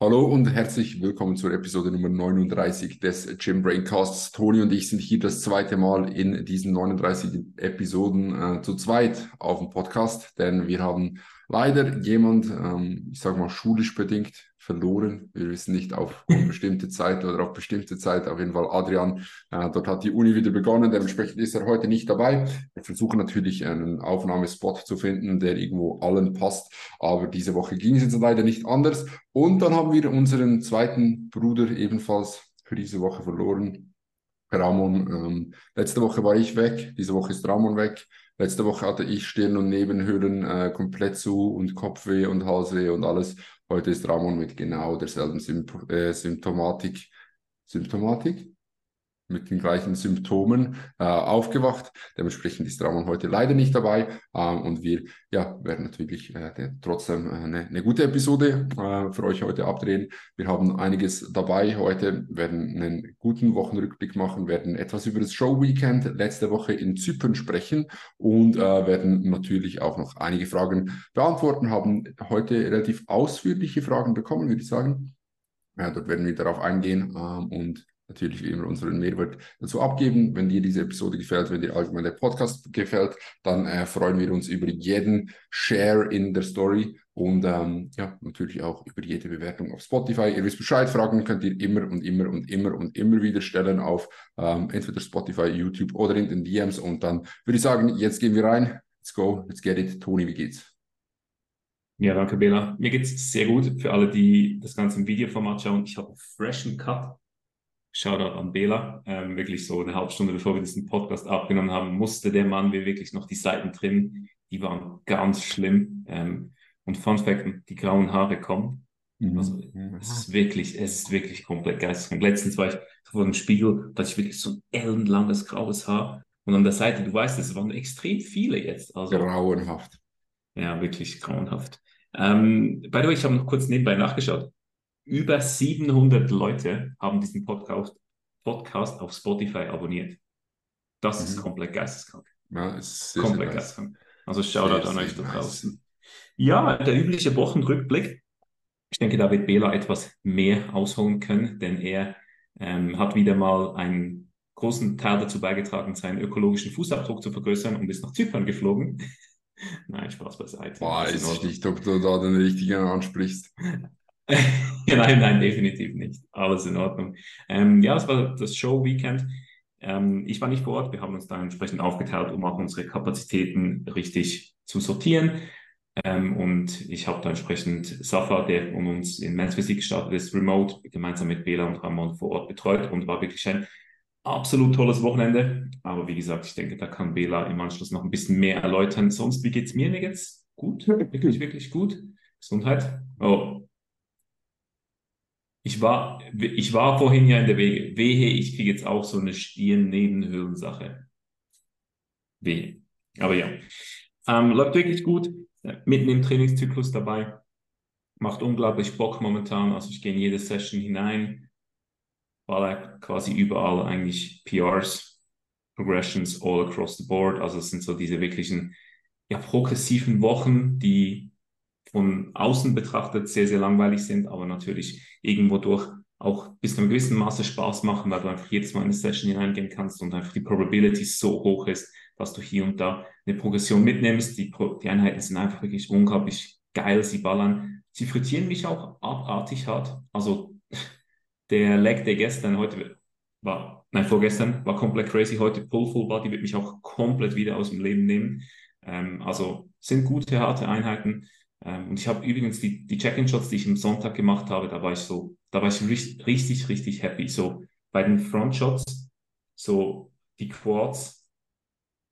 Hallo und herzlich willkommen zur Episode Nummer 39 des Gym Braincasts. Toni und ich sind hier das zweite Mal in diesen 39 Episoden äh, zu zweit auf dem Podcast, denn wir haben leider jemand, ähm, ich sage mal schulisch bedingt, verloren. Wir wissen nicht auf bestimmte Zeit oder auf bestimmte Zeit. Auf jeden Fall Adrian, äh, dort hat die Uni wieder begonnen. Dementsprechend ist er heute nicht dabei. Wir versuchen natürlich einen Aufnahmespot zu finden, der irgendwo allen passt. Aber diese Woche ging es jetzt leider nicht anders. Und dann haben wir unseren zweiten Bruder ebenfalls für diese Woche verloren. Ramon, ähm, letzte Woche war ich weg, diese Woche ist Ramon weg. Letzte Woche hatte ich Stirn- und Nebenhöhlen äh, komplett zu und Kopfweh und Halsweh und alles. Heute ist Ramon mit genau derselben Symp äh, Symptomatik. Symptomatik? Mit den gleichen Symptomen äh, aufgewacht. Dementsprechend ist Ramon heute leider nicht dabei ähm, und wir ja, werden natürlich äh, trotzdem eine, eine, gute Episode äh, für euch heute abdrehen. Wir haben einiges dabei heute, werden einen guten Wochenrückblick machen, werden etwas über das Show-Weekend letzte Woche in Zypern sprechen und äh, werden natürlich auch noch einige Fragen beantworten, haben heute relativ ausführliche Fragen bekommen, würde ich sagen. Ja, dort werden wir darauf eingehen ähm, und natürlich wie immer unseren Mehrwert dazu abgeben. Wenn dir diese Episode gefällt, wenn dir allgemein der Podcast gefällt, dann äh, freuen wir uns über jeden Share in der Story und ähm, ja, natürlich auch über jede Bewertung auf Spotify. Ihr wisst Bescheid, Fragen könnt ihr immer und immer und immer und immer wieder stellen auf ähm, entweder Spotify, YouTube oder in den DMs und dann würde ich sagen, jetzt gehen wir rein. Let's go, let's get it. Toni, wie geht's? Ja, danke, Bela. Mir geht's sehr gut. Für alle, die das Ganze im Videoformat schauen, ich habe einen freshen Cut Shoutout an Bela. Ähm, wirklich so eine halbe Stunde bevor wir diesen Podcast aufgenommen haben, musste der Mann mir wirklich noch die Seiten trimmen. Die waren ganz schlimm. Ähm, und Fun Fact, die grauen Haare kommen. Mhm. Also es ist wirklich, es ist wirklich komplett geisteskrank. Letztens war ich vor dem Spiegel, da hatte ich wirklich so ein ellenlanges graues Haar. Und an der Seite, du weißt, es waren extrem viele jetzt. Also, grauenhaft. Ja, wirklich grauenhaft. Ähm, by the way, ich habe noch kurz nebenbei nachgeschaut über 700 Leute haben diesen Podcast, Podcast auf Spotify abonniert. Das mhm. ist komplett geisteskrank. Ja, ist sehr, komplett sehr geisteskrank. Also Shoutout an euch da draußen. Ja, der übliche Wochenrückblick. Ich denke, da wird Bela etwas mehr ausholen können, denn er ähm, hat wieder mal einen großen Teil dazu beigetragen, seinen ökologischen Fußabdruck zu vergrößern und ist nach Zypern geflogen. Nein, Spaß beiseite. Weiß ich nicht, ob du da den richtigen ansprichst. nein, nein, definitiv nicht. Alles in Ordnung. Ähm, ja, es war das Show-Weekend. Ähm, ich war nicht vor Ort. Wir haben uns da entsprechend aufgeteilt, um auch unsere Kapazitäten richtig zu sortieren. Ähm, und ich habe da entsprechend Safa, der von uns in Men's Physik gestartet ist, remote, gemeinsam mit Bela und Ramon vor Ort betreut und war wirklich ein absolut tolles Wochenende. Aber wie gesagt, ich denke, da kann Bela im Anschluss noch ein bisschen mehr erläutern. Sonst, wie geht's mir? Mir geht's gut. Wirklich, wirklich gut. Gesundheit. Oh, ich war, ich war vorhin ja in der Wege. Wehe, ich kriege jetzt auch so eine Stirn-Nebenhöhlensache. Wehe. Aber ja. Ähm, läuft wirklich gut. Mitten im Trainingszyklus dabei. Macht unglaublich Bock momentan. Also ich gehe in jede Session hinein. Baller quasi überall eigentlich PRs, Progressions all across the board. Also es sind so diese wirklichen ja, progressiven Wochen, die von außen betrachtet sehr, sehr langweilig sind, aber natürlich irgendwo durch auch bis zu einem gewissen Maße Spaß machen, weil du einfach jedes Mal in eine Session hineingehen kannst und einfach die Probability so hoch ist, dass du hier und da eine Progression mitnimmst. Die, Pro die Einheiten sind einfach wirklich unglaublich geil, sie ballern. Sie frittieren mich auch abartig hart. Also der Leg der gestern, heute war, nein, vorgestern war komplett crazy. Heute Pull Full Body wird mich auch komplett wieder aus dem Leben nehmen. Ähm, also sind gute, harte Einheiten. Ähm, und ich habe übrigens die, die Check-in-Shots, die ich am Sonntag gemacht habe, da war ich so, da war ich richtig, richtig, richtig happy. So bei den Front-Shots, so die Quads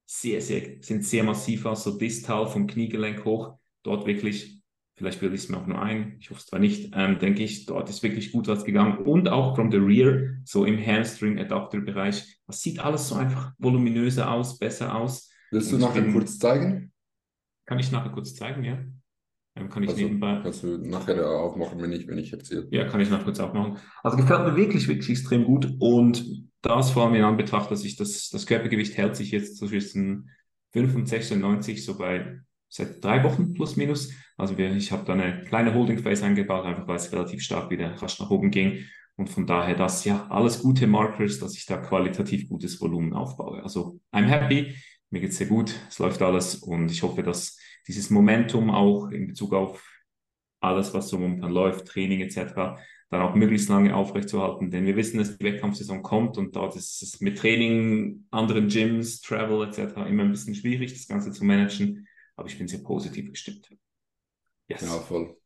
sehr, sehr, sind sehr massiv aus, so distal vom Kniegelenk hoch, dort wirklich, vielleicht bilde ich es mir auch nur ein, ich hoffe es zwar nicht, ähm, denke ich, dort ist wirklich gut was gegangen und auch from the rear, so im Hamstring-Adapter-Bereich, das sieht alles so einfach voluminöser aus, besser aus. Willst du nachher bin, kurz zeigen? Kann ich nachher kurz zeigen, ja. Ähm, kann ich also, nebenbei. Kannst du nachher aufmachen, wenn ich, wenn ich erzähle. Ja, kann ich noch kurz aufmachen. Also gefällt mir wirklich, wirklich extrem gut. Und das vor allem in Anbetracht, dass ich das, das Körpergewicht hält sich jetzt zwischen 5 und 96, so bei seit drei Wochen plus minus. Also wir, ich habe da eine kleine Holding Phase eingebaut, einfach weil es relativ stark wieder rasch nach oben ging. Und von daher das ja alles gute Markers, dass ich da qualitativ gutes Volumen aufbaue. Also I'm happy, mir geht's sehr gut, es läuft alles und ich hoffe, dass dieses Momentum auch in Bezug auf alles, was so momentan läuft, Training etc., dann auch möglichst lange aufrechtzuerhalten. Denn wir wissen, dass die Wettkampfsaison kommt und dort ist es mit Training, anderen Gyms, Travel etc. immer ein bisschen schwierig, das Ganze zu managen. Aber ich bin sehr positiv gestimmt. Yes. Ja, voll.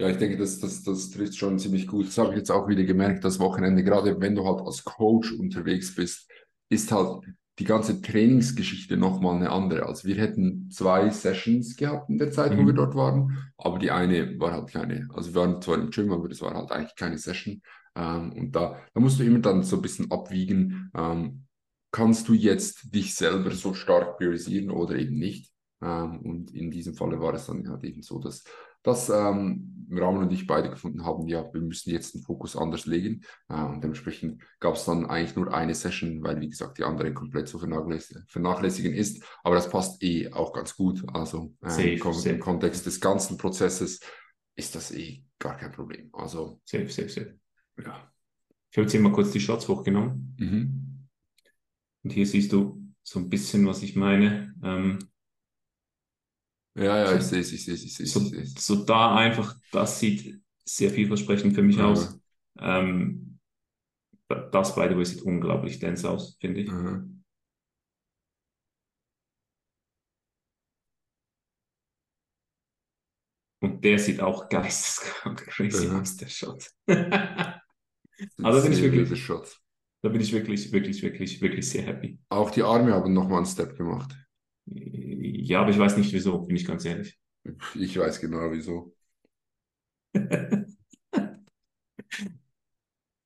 Ja, ich denke, das, das, das trifft schon ziemlich gut. Das habe ich jetzt auch wieder gemerkt, das Wochenende, gerade wenn du halt als Coach unterwegs bist, ist halt die ganze Trainingsgeschichte nochmal eine andere. Also wir hätten zwei Sessions gehabt in der Zeit, mhm. wo wir dort waren, aber die eine war halt keine. Also wir waren zwar im Gym, aber das war halt eigentlich keine Session. Ähm, und da, da musst du immer dann so ein bisschen abwiegen, ähm, kannst du jetzt dich selber so stark priorisieren oder eben nicht. Ähm, und in diesem Falle war es dann halt eben so, dass dass ähm, Ramon und ich beide gefunden haben, ja, wir müssen jetzt den Fokus anders legen. Äh, und dementsprechend gab es dann eigentlich nur eine Session, weil, wie gesagt, die andere komplett zu vernachlässigen, vernachlässigen ist. Aber das passt eh auch ganz gut. Also äh, safe, im, safe. im, Kontext des ganzen Prozesses ist das eh gar kein Problem. Also, safe, safe, safe. Ja. Ich habe jetzt hier mal kurz die Shots hochgenommen. Mhm. Und hier siehst du so ein bisschen, was ich meine. Ähm, ja, ja, ich sehe es, ich sehe es, ich sehe es. So, so da einfach, das sieht sehr vielversprechend für mich ja. aus. Ähm, das, by the way, sieht unglaublich dense aus, finde ich. Mhm. Und der sieht auch geisteskrank crazy mhm. aus, der Shot. also bin ich wirklich, da bin ich wirklich, wirklich, wirklich, wirklich sehr happy. Auch die Arme haben nochmal einen Step gemacht. Ja, aber ich weiß nicht wieso, bin ich ganz ehrlich. Ich weiß genau wieso.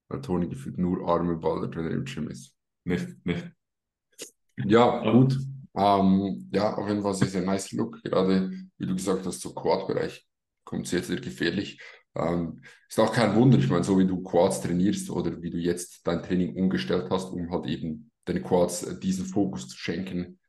Weil Toni gefühlt nur Arme ballert, wenn er im Gym ist. Miff, miff. Ja, gut. Ähm, ja, auf jeden Fall sehr, sehr nice Look. Gerade, wie du gesagt hast, so Quad-Bereich kommt sehr, sehr gefährlich. Ähm, ist auch kein Wunder, ich meine, so wie du Quads trainierst oder wie du jetzt dein Training umgestellt hast, um halt eben deine Quads diesen Fokus zu schenken,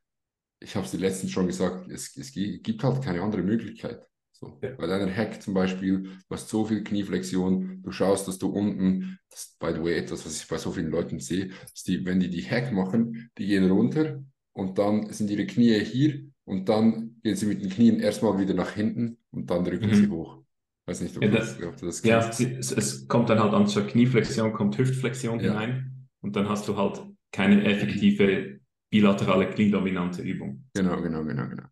ich habe es dir letztens schon gesagt, es, es gibt halt keine andere Möglichkeit. So. Ja. Bei deiner Hack zum Beispiel, du hast so viel Knieflexion, du schaust, dass du unten, das ist by the way etwas, was ich bei so vielen Leuten sehe, dass die, wenn die die Hack machen, die gehen runter und dann sind ihre Knie hier und dann gehen sie mit den Knien erstmal wieder nach hinten und dann drücken mhm. sie hoch. Weiß nicht, ob, ja, das, ob du das kennst. Ja, es, es, kommt dann halt anstatt Knieflexion, kommt Hüftflexion ja. hinein und dann hast du halt keine effektive bilaterale kniedominante Übung. Genau, genau, genau, genau.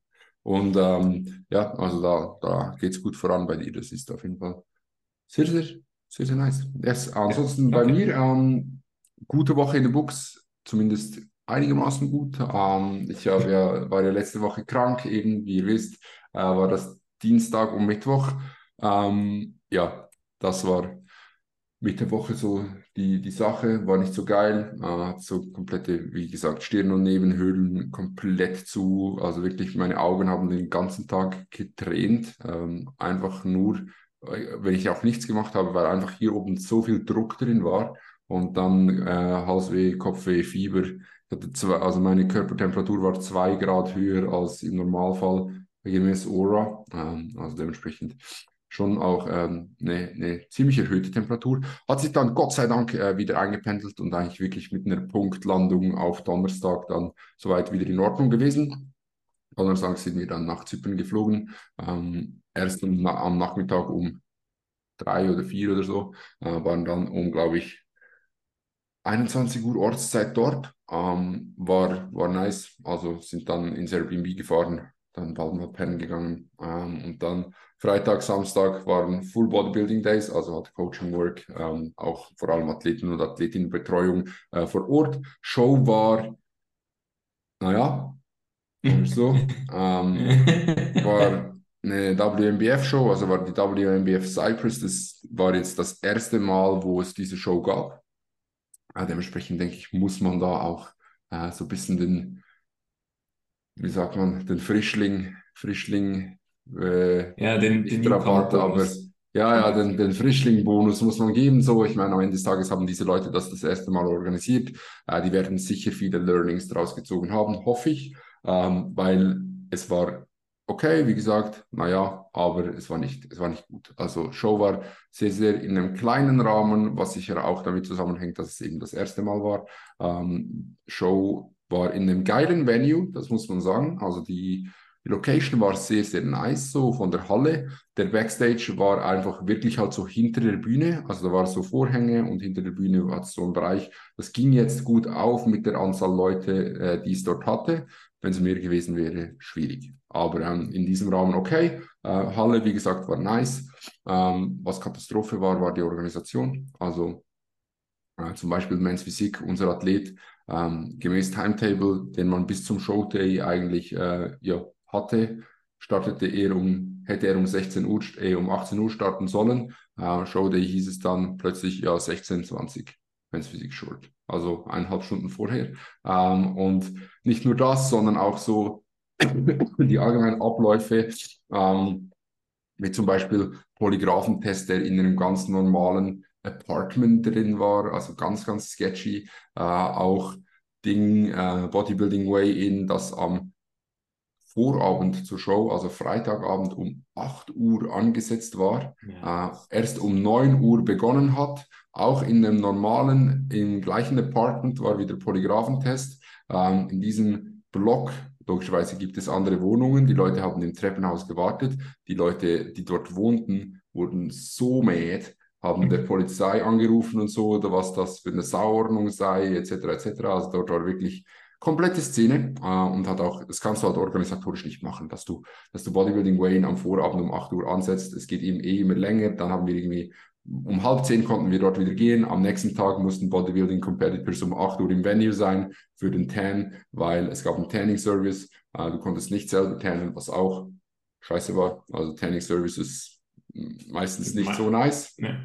Und ähm, ja, also da, da geht es gut voran bei dir. Das ist auf jeden Fall sehr, sehr, sehr, sehr nice. Yes. Ansonsten ja, bei mir, ähm, gute Woche in der Books, zumindest einigermaßen gut. Ähm, ich hab ja, war ja letzte Woche krank, eben, wie ihr wisst, äh, war das Dienstag und Mittwoch. Ähm, ja, das war Mitte Woche so die, die Sache, war nicht so geil. Äh, so komplette, wie gesagt, Stirn- und Nebenhöhlen komplett zu. Also wirklich, meine Augen haben den ganzen Tag getränt. Ähm, einfach nur, äh, wenn ich auch nichts gemacht habe, weil einfach hier oben so viel Druck drin war. Und dann äh, Halsweh, Kopfweh, Fieber. Zwei, also meine Körpertemperatur war zwei Grad höher als im Normalfall gemäß Aura. Ähm, also dementsprechend schon auch ähm, eine, eine, ziemlich erhöhte Temperatur. Hat sich dann Gott sei Dank äh, wieder eingependelt und eigentlich wirklich mit einer Punktlandung auf Donnerstag dann soweit wieder in Ordnung gewesen. Donnerstag sind wir dann nach Zypern geflogen. Ähm, erst am, am, Nachmittag um drei oder vier oder so, äh, waren dann um, glaube ich, 21 Uhr Ortszeit dort. Ähm, war, war nice. Also sind dann ins Airbnb gefahren, dann bald mal pennen gegangen ähm, und dann Freitag, Samstag waren Full Bodybuilding Days, also hat Coaching Work, ähm, auch vor allem Athleten und Athletinnenbetreuung äh, vor Ort. Show war, naja, so, ähm, war eine WMBF-Show, also war die WMBF Cyprus, das war jetzt das erste Mal, wo es diese Show gab. Äh, dementsprechend denke ich, muss man da auch äh, so ein bisschen den, wie sagt man, den Frischling, Frischling äh, ja, den, den Rabatt, aber ja, ja, den, den Frischling-Bonus muss man geben. So, ich meine, am Ende des Tages haben diese Leute das das erste Mal organisiert. Äh, die werden sicher viele Learnings daraus gezogen haben, hoffe ich, ähm, weil es war okay, wie gesagt, naja, aber es war nicht, es war nicht gut. Also Show war sehr, sehr in einem kleinen Rahmen, was sicher auch damit zusammenhängt, dass es eben das erste Mal war. Ähm, Show war in einem geilen Venue, das muss man sagen. Also die, die Location war sehr, sehr nice, so von der Halle. Der Backstage war einfach wirklich halt so hinter der Bühne. Also da war so Vorhänge und hinter der Bühne war so ein Bereich. Das ging jetzt gut auf mit der Anzahl Leute, äh, die es dort hatte. Wenn es mehr gewesen wäre, schwierig. Aber ähm, in diesem Rahmen okay. Äh, Halle, wie gesagt, war nice. Ähm, was Katastrophe war, war die Organisation. Also äh, zum Beispiel Men's Physik, unser Athlet, ähm, gemäß Timetable, den man bis zum Showday eigentlich äh, ja, hatte, startete er um, hätte er um 16 Uhr, eh um 18 Uhr starten sollen. Äh, Showday hieß es dann plötzlich ja 16, 20, Men's Physik Short. Also eineinhalb Stunden vorher. Ähm, und nicht nur das, sondern auch so die allgemeinen Abläufe, ähm, wie zum Beispiel Polygraphentest, der in einem ganz normalen Apartment drin war, also ganz, ganz sketchy. Äh, auch Ding, äh, Bodybuilding Way In, das am Vorabend zur Show, also Freitagabend um 8 Uhr angesetzt war, ja. äh, erst um 9 Uhr begonnen hat. Auch in einem normalen, im gleichen Apartment war wieder Polygraphentest. Ähm, in diesem Block, logischerweise gibt es andere Wohnungen. Die Leute haben im Treppenhaus gewartet. Die Leute, die dort wohnten, wurden so mad, haben der Polizei angerufen und so, oder was das für eine Sauordnung sei, etc. etc. Also dort war wirklich komplette Szene äh, und hat auch, das kannst du halt organisatorisch nicht machen, dass du, dass du Bodybuilding Wayne am Vorabend um 8 Uhr ansetzt. Es geht eben eh immer länger. Dann haben wir irgendwie um halb zehn konnten wir dort wieder gehen. Am nächsten Tag mussten Bodybuilding Competitors um 8 Uhr im Venue sein für den Tan, weil es gab einen Tanning Service. Äh, du konntest nicht selber tannen, was auch scheiße war. Also Tanning Service ist meistens nicht so nice. Ja.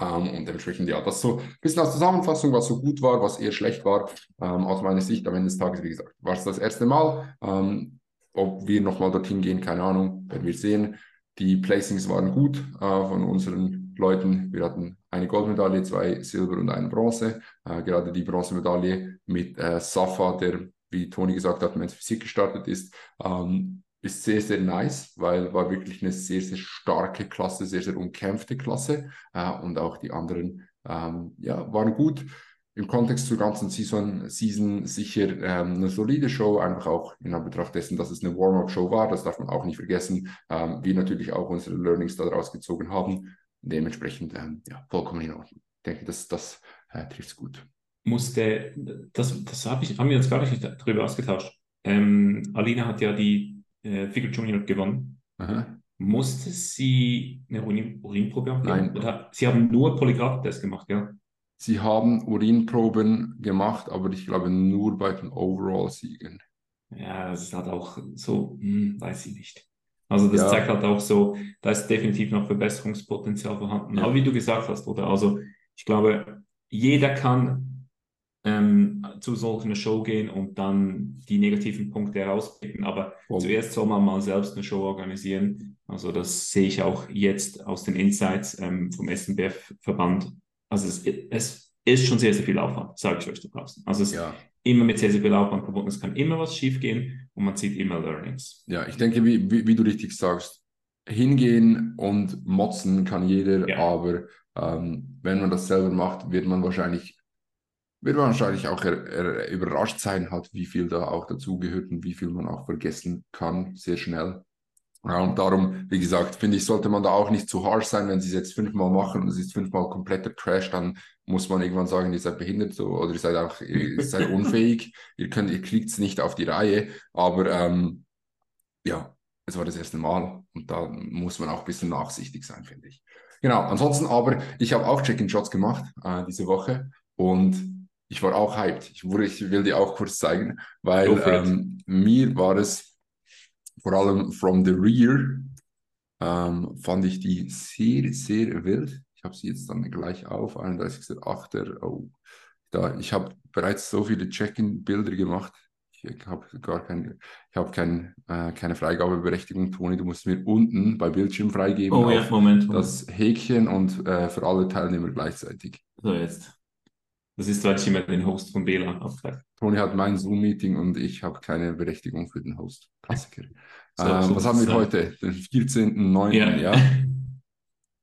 Ähm, und dementsprechend, ja, das so ein bisschen als Zusammenfassung, was so gut war, was eher schlecht war, ähm, aus meiner Sicht am Ende des Tages, wie gesagt, war es das erste Mal. Ähm, ob wir nochmal dorthin gehen, keine Ahnung, werden wir sehen. Die Placings waren gut uh, von unseren Leuten. Wir hatten eine Goldmedaille, zwei Silber und eine Bronze. Uh, gerade die Bronzemedaille mit uh, Safa, der, wie Toni gesagt hat, Men's Physik gestartet ist. Um, ist sehr, sehr nice, weil war wirklich eine sehr, sehr starke Klasse, sehr, sehr umkämpfte Klasse äh, und auch die anderen ähm, ja, waren gut. Im Kontext zur ganzen Season, Season sicher ähm, eine solide Show, einfach auch in Anbetracht dessen, dass es eine Warm-up-Show war, das darf man auch nicht vergessen. Ähm, wir natürlich auch unsere Learnings daraus gezogen haben. Dementsprechend ähm, ja, vollkommen in Ordnung. Ich denke, das, das äh, trifft es gut. Musste, das, das hab ich, haben wir uns gar nicht darüber ausgetauscht. Ähm, Alina hat ja die äh, Figure Junior gewonnen. Aha. Musste sie eine Urin Urinprobe abgeben? Nein. Oder sie haben nur Polygraph-Test gemacht, ja? Sie haben Urinproben gemacht, aber ich glaube nur bei den Overall-Siegen. Ja, das ist halt auch so, hm, weiß ich nicht. Also das ja. zeigt halt auch so, da ist definitiv noch Verbesserungspotenzial vorhanden. Ja. Aber wie du gesagt hast, oder? Also ich glaube, jeder kann ähm, zu solchen Show gehen und dann die negativen Punkte herauspicken. Aber oh. zuerst soll man mal selbst eine Show organisieren. Also das sehe ich auch jetzt aus den Insights ähm, vom SNBF-Verband. Also es, es, ist schon sehr, sehr viel Aufwand, sage ich euch da draußen. Also es ja. ist immer mit sehr, sehr viel Aufwand verbunden. Es kann immer was schiefgehen und man zieht immer Learnings. Ja, ich denke, wie, wie, wie du richtig sagst, hingehen und motzen kann jeder, ja. aber ähm, wenn man das selber macht, wird man wahrscheinlich wird wahrscheinlich auch er, er, überrascht sein, halt, wie viel da auch dazugehört und wie viel man auch vergessen kann, sehr schnell. Ja, und darum, wie gesagt, finde ich, sollte man da auch nicht zu harsh sein, wenn sie es jetzt fünfmal machen und es ist fünfmal kompletter Trash, dann muss man irgendwann sagen, ihr seid behindert so, oder ihr seid auch ihr seid unfähig, ihr könnt, ihr kriegt es nicht auf die Reihe. Aber ähm, ja, es war das erste Mal und da muss man auch ein bisschen nachsichtig sein, finde ich. Genau, ansonsten aber, ich habe auch Check-in-Shots gemacht äh, diese Woche und ich war auch hyped. Ich, wurde, ich will dir auch kurz zeigen, weil ähm, mir war es vor allem from the rear, ähm, fand ich die sehr, sehr wild. Ich habe sie jetzt dann gleich auf, 31.08. Oh, da, ich habe bereits so viele Check-in-Bilder gemacht. Ich habe gar keine, ich habe kein, äh, keine Freigabeberechtigung, Toni. Du musst mir unten bei Bildschirm freigeben. Oh ja, Moment, Moment. Das Häkchen und äh, für alle Teilnehmer gleichzeitig. So, jetzt. Das ist, weil ich immer den Host von Bela. Toni hat mein Zoom-Meeting und ich habe keine Berechtigung für den Host. Klassiker. So, ähm, so was haben wir sein. heute? Den 14.09. Ja. Ja.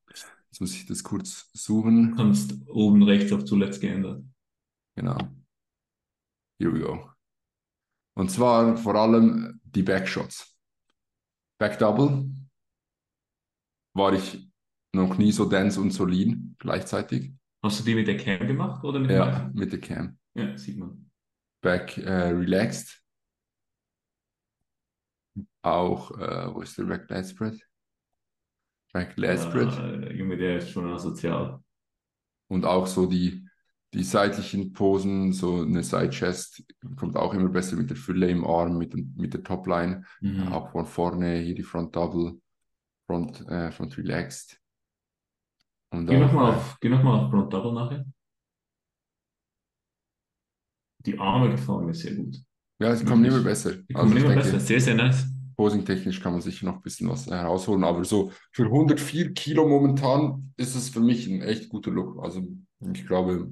Jetzt muss ich das kurz suchen. Kannst oben rechts auf zuletzt geändert. Genau. Here we go. Und zwar vor allem die Backshots. Back Double war ich noch nie so dense und so lean gleichzeitig. Hast du die mit der Cam gemacht oder mit dem Ja, iPhone? mit der Cam. Ja, sieht man. Back äh, relaxed. Auch, äh, wo ist der Back Lat Spread? Back Lat Spread. Äh, Junge, der ist schon asozial. Und auch so die, die seitlichen Posen, so eine Side Chest kommt auch immer besser mit der Fülle im Arm, mit, dem- mit der Topline. Mhm. Auch von vorne, hier die Front Double, Front, äh, Front Relaxed. Und Geh nochmal auf, geh noch mal auf Double nachher. Die Arme gefallen mir sehr gut. ja, sie kommen wirklich. immer besser. Die Also kommen immer denke, besser. Sehr, sehr nice. posing-technisch kann man sicher noch ein bisschen was herausholen, aber so für 104 Kilo momentan ist es für mich ein echt guter Look. Also ich glaube,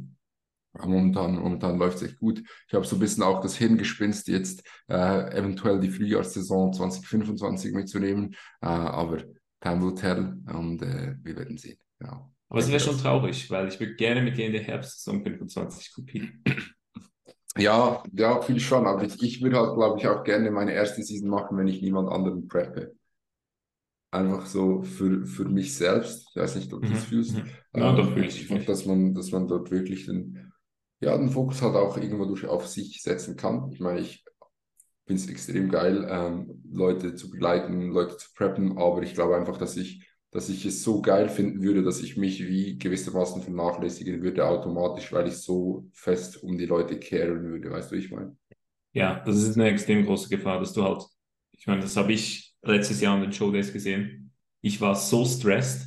momentan, momentan läuft es echt gut. Ich habe so ein bisschen auch das Hirngespinst, jetzt äh, eventuell die Frühjahrssaison 2025 mitzunehmen, äh, aber time will tell und äh, wir werden sehen. Ja. Aber es wäre schon traurig, weil ich würde gerne mit dir in der Herbstsaison 25 kopieren. Ja, ja, viel schon, aber ich, ich würde halt, glaube ich, auch gerne meine erste Season machen, wenn ich niemand anderen preppe. Einfach so für, für mich selbst. Ich weiß nicht, ob du das fühlst. Mhm. Ja, Ähm, doch, fühle ich. und dass man, dass man dort wirklich den, ja, den Fokus halt auch irgendwo durch auf sich setzen kann. Ich meine, ich finde es extrem geil, ähm, Leute zu begleiten, Leute zu preppen, aber ich glaube einfach, dass ich, dass ich es so geil finden würde, dass ich mich wie gewissermaßen vernachlässigen würde automatisch, weil ich so fest um die Leute kehren würde, weißt du, ich meine? Ja, das ist eine extrem große Gefahr, dass du halt, ich meine, das habe ich letztes Jahr an den Showdays gesehen. Ich war so stressed,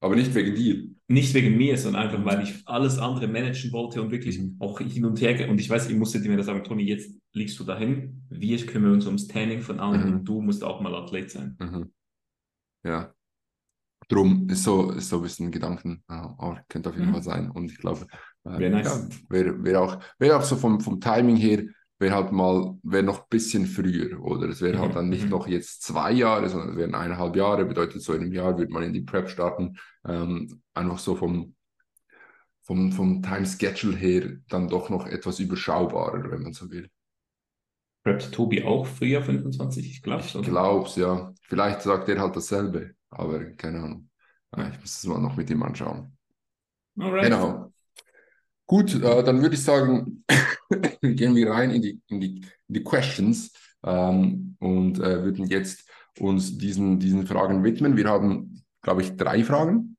Aber nicht wegen dir. nicht wegen mir, sondern einfach, weil ich alles andere managen wollte und wirklich Mhm. auch hin und her. Und ich weiß, ich musste dir mir das sagen, Toni, jetzt liegst du dahin, wir kümmern uns ums Training von allen Mhm. und du musst auch mal Athlet sein. Mhm. Ja. Drum ist so, ist so ein bisschen Gedanken, äh, aber könnte auf jeden Mhm. Fall sein. Und ich glaube, äh, Wäre nice. ja, wäre wär auch, wär auch so vom, vom Timing her, wäre halt mal, wäre noch ein bisschen früher, oder? Es wäre halt Mhm, dann nicht mhm. noch jetzt zwei Jahre, sondern es wären eineinhalb Jahre, bedeutet so in einem Jahr wird man in die Prep starten. Ähm, einfach so vom, vom, vom Time Schedule her dann doch noch etwas überschaubarer, wenn man so will. Preppt Tobi auch früher 25? Ich glaube Ich schon. glaub's, ja. Vielleicht sagt er halt dasselbe, aber keine Ahnung. Ja, Ich muss es mal noch mit ihm anschauen. Alright. Genau. Gut, äh, dann würde ich sagen, gehen wir rein in die, in die, in die Questions ähm, und äh, würden jetzt uns diesen, diesen Fragen widmen. Wir haben, glaube ich, drei Fragen.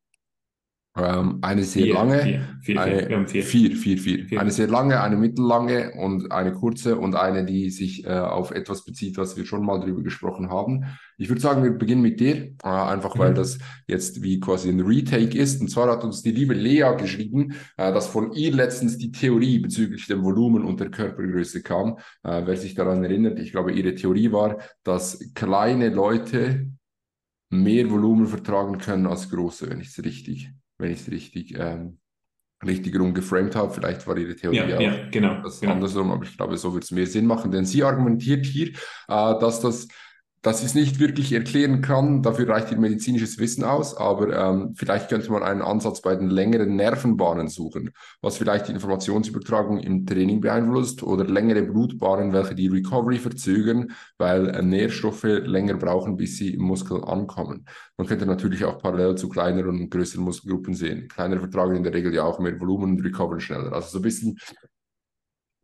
Ähm, eine sehr Vier, lange, vier, vier, eine, vier. Vier. vier, vier. Eine sehr lange, eine mittellange und eine kurze und eine, die sich äh, auf etwas bezieht, was wir schon mal drüber gesprochen haben. Ich würde sagen, wir beginnen mit dir, äh, einfach weil Mhm. das jetzt wie quasi ein Retake ist. Und zwar hat uns die liebe Lea geschrieben, äh, dass von ihr letztens die Theorie bezüglich dem Volumen und der Körpergröße kam. Äh, wer sich daran erinnert, ich glaube, ihre Theorie war, dass kleine Leute mehr Volumen vertragen können als große, wenn ich es richtig, wenn ich es richtig, ähm, richtig rum geframed habe. Vielleicht war ihre Theorie Ja, auch ja, genau. das genau. andersrum, aber ich glaube, so wird es mehr Sinn machen, denn sie argumentiert hier, äh, dass das dass sie es nicht wirklich erklären kann, dafür reicht ihr medizinisches Wissen aus, aber ähm, vielleicht könnte man einen Ansatz bei den längeren Nervenbahnen suchen, was vielleicht die Informationsübertragung im Training beeinflusst oder längere Blutbahnen, welche die Recovery verzögern, weil äh, Nährstoffe länger brauchen, bis sie im Muskel ankommen. Man könnte natürlich auch parallel zu kleineren und größeren Muskelgruppen sehen. Kleinere vertragen in der Regel ja auch mehr Volumen und recoveren schneller. Also so ein bisschen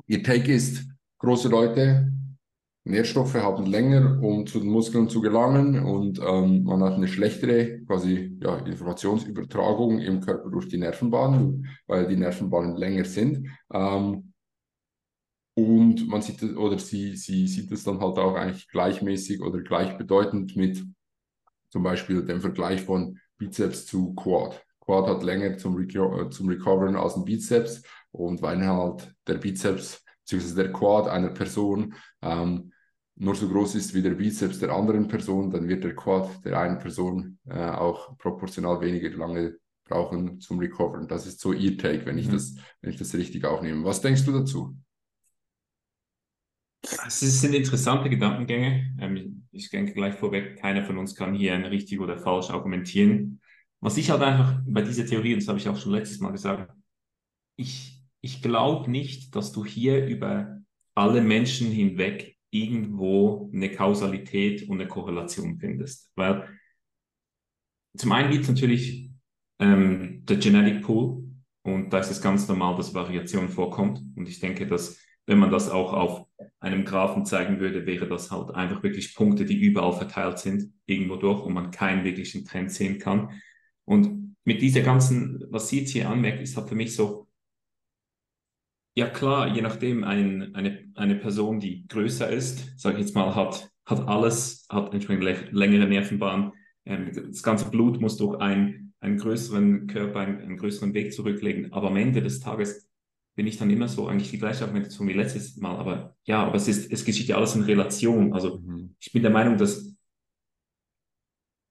Ihr Take ist, große Leute, Nährstoffe haben länger, um zu den Muskeln zu gelangen und ähm, man hat eine schlechtere quasi ja, Informationsübertragung im Körper durch die Nervenbahnen, weil die Nervenbahnen länger sind. Ähm, und man sieht es, oder sie, sie sieht es dann halt auch eigentlich gleichmäßig oder gleichbedeutend mit zum Beispiel dem Vergleich von Bizeps zu Quad. Quad hat länger zum, Reco äh, zum Recoveren als ein Bizeps und weil halt der Bizeps bzw. der Quad einer Person ähm, nur so groß ist wie der Bizeps der anderen Person, dann wird der Quad der einen Person äh, auch proportional weniger lange brauchen zum Recoveren. Das ist so ihr Take, wenn ich Mhm. das, wenn ich das richtig aufnehme. Was denkst du dazu? Es sind interessante Gedankengänge. Ähm, ich denke gleich vorweg, keiner von uns kann hier ein richtig oder falsch argumentieren. Was ich halt einfach bei dieser Theorie, und das habe ich auch schon letztes Mal gesagt, ich, ich glaube nicht, dass du hier über alle Menschen hinweg irgendwo eine Kausalität und eine Korrelation findest. Weil zum einen gibt es natürlich ähm, der Genetic Pool und da ist es ganz normal, dass Variation vorkommt. Und ich denke, dass wenn man das auch auf einem Graphen zeigen würde, wäre das halt einfach wirklich Punkte, die überall verteilt sind, irgendwo durch und man keinen wirklichen Trend sehen kann. Und mit dieser ganzen, was Sie jetzt hier anmerkt, ist halt für mich so, ja klar, je nachdem, ein, eine, eine Person, die größer ist, sage ich jetzt mal, hat, hat alles, hat entsprechend längere Nervenbahn, ähm, das ganze Blut muss durch ein, einen größeren Körper, einen, einen größeren Weg zurücklegen, aber am Ende des Tages bin ich dann immer so eigentlich die gleiche Argumentation wie letztes Mal. Aber ja, aber es ist, es geschieht ja alles in Relation. Also mhm. ich bin der Meinung, dass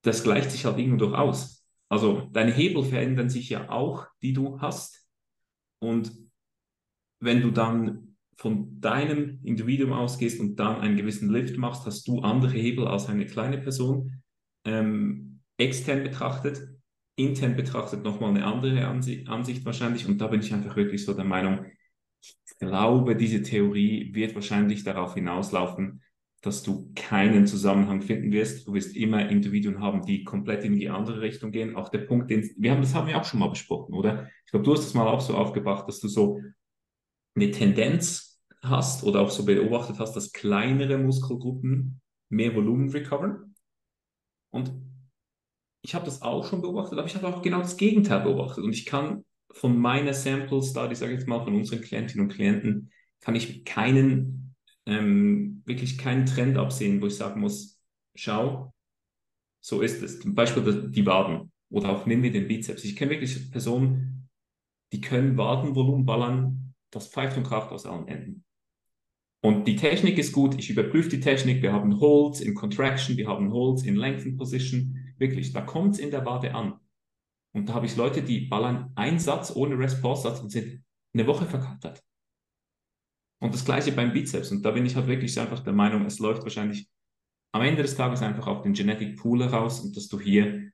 das gleicht sich halt irgendwo durch aus. Also deine Hebel verändern sich ja auch, die du hast. Und wenn du dann von deinem Individuum ausgehst und dann einen gewissen Lift machst, hast du andere Hebel als eine kleine Person. Ähm, extern betrachtet intern betrachtet nochmal eine andere Ansicht, Ansicht wahrscheinlich. Und da bin ich einfach wirklich so der Meinung, ich glaube, diese Theorie wird wahrscheinlich darauf hinauslaufen, dass du keinen Zusammenhang finden wirst. Du wirst immer Individuen haben, die komplett in die andere Richtung gehen. Auch der Punkt, den wir haben, das haben wir auch schon mal besprochen, oder? Ich glaube, du hast es mal auch so aufgebracht, dass du so eine Tendenz hast oder auch so beobachtet hast, dass kleinere Muskelgruppen mehr Volumen recovern. Und ich habe das auch schon beobachtet, aber ich habe auch genau das Gegenteil beobachtet. Und ich kann von meiner Sample Study, sage ich jetzt mal, von unseren Klientinnen und Klienten, kann ich keinen, ähm, wirklich keinen Trend absehen, wo ich sagen muss, schau, so ist es. Zum Beispiel die Waden oder auch nimm mir den Bizeps. Ich kenne wirklich Personen, die können Wadenvolumen ballern, das pfeift und kracht aus allen Enden. Und die Technik ist gut, ich überprüfe die Technik, wir haben Holds in Contraction, wir haben Holds in Lengthen Position, Wirklich, da kommt es in der Wade an. Und da habe ich Leute, die ballern einen Satz ohne Rest-Pause-Satz und sind eine Woche verkatert. Und das gleiche beim Bizeps. Und da bin ich halt wirklich einfach der Meinung, es läuft wahrscheinlich am Ende des Tages einfach auf den Genetic Pool heraus und dass du hier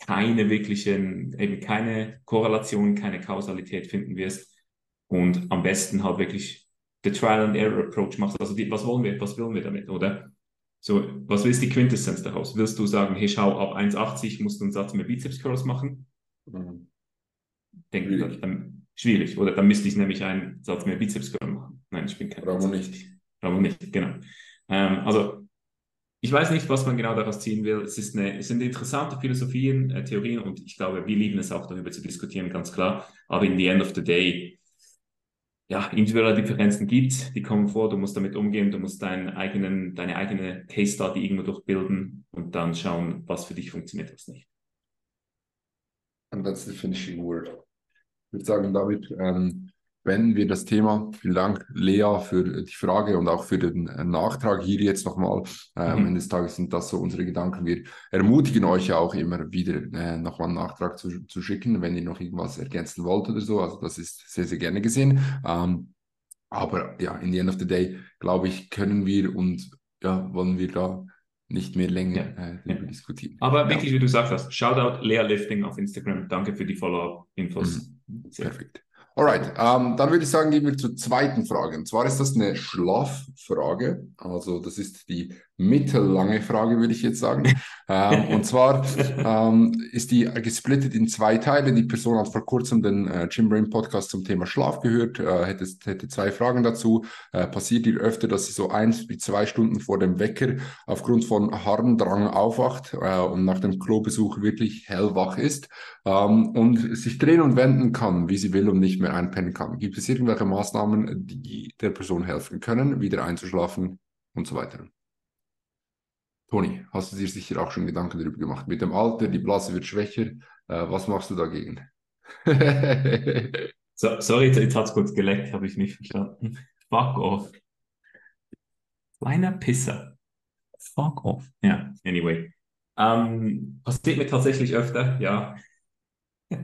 keine wirklichen, eben keine Korrelation, keine Kausalität finden wirst und am besten halt wirklich the Trial and Error Approach machst. Also die, was wollen wir, was wollen wir damit, oder? So, was ist die Quintessenz daraus? Willst du sagen, hey, schau, ab 1,80 musst du einen Satz mehr Bizeps Curls machen? Mhm. Denke ich, dann schwierig. Oder dann müsste ich nämlich einen Satz mehr Bizeps Curl machen. Nein, ich bin kein Bravo nicht. Bravo nicht, genau. Ähm, also, ich weiß nicht, was man genau daraus ziehen will. Es, ist eine, es sind interessante Philosophien, äh, Theorien und ich glaube, wir lieben es auch darüber zu diskutieren, ganz klar. Aber in the end of the day ja, individuelle Differenzen gibt, die kommen vor, du musst damit umgehen, du musst deinen eigenen, deine eigene Case Study irgendwo durchbilden und dann schauen, was für dich funktioniert, was nicht. And that's the finishing word. Ich würde sagen, David, ähm, beenden wir das Thema. Vielen Dank, Lea, für die Frage und auch für den äh, Nachtrag hier jetzt nochmal. Äh, mhm. Am Ende des Tages sind das so unsere Gedanken. Wir ermutigen euch ja auch immer wieder äh, nochmal einen Nachtrag zu, zu schicken, wenn ihr noch irgendwas ergänzen wollt oder so. Also das ist sehr, sehr gerne gesehen. Ähm, aber ja, in the end of the day, glaube ich, können wir und ja, wollen wir da nicht mehr länger ja. äh, ja. diskutieren. Aber ja. wirklich, wie du sagst hast, Shoutout Lea Lifting auf Instagram. Danke für die Follow-up-Infos. Mhm. Perfekt. Alright, ähm, dann würde ich sagen, gehen wir zur zweiten Frage. Und zwar ist das eine Schlaffrage. Also das ist die mittellange Frage, würde ich jetzt sagen. ähm, und zwar ähm, ist die gesplittet in zwei Teile. Die Person hat vor kurzem den äh, Jim Brain Podcast zum Thema Schlaf gehört, äh, hätte, hätte zwei Fragen dazu. Äh, passiert ihr öfter, dass sie so eins bis zwei Stunden vor dem Wecker aufgrund von Harndrang aufwacht äh, und nach dem Klobesuch wirklich hellwach ist ähm, und sich drehen und wenden kann, wie sie will und nicht mehr einpennen kann? Gibt es irgendwelche Maßnahmen, die der Person helfen können, wieder einzuschlafen und so weiter? Toni, hast du dir sicher auch schon Gedanken darüber gemacht? Mit dem Alter, die Blase wird schwächer. Äh, was machst du dagegen? so, sorry, jetzt hat es kurz geleckt, habe ich nicht verstanden. Fuck off. Kleiner Pisser. Fuck off. Ja, anyway. Ähm, passiert mir tatsächlich öfter, ja.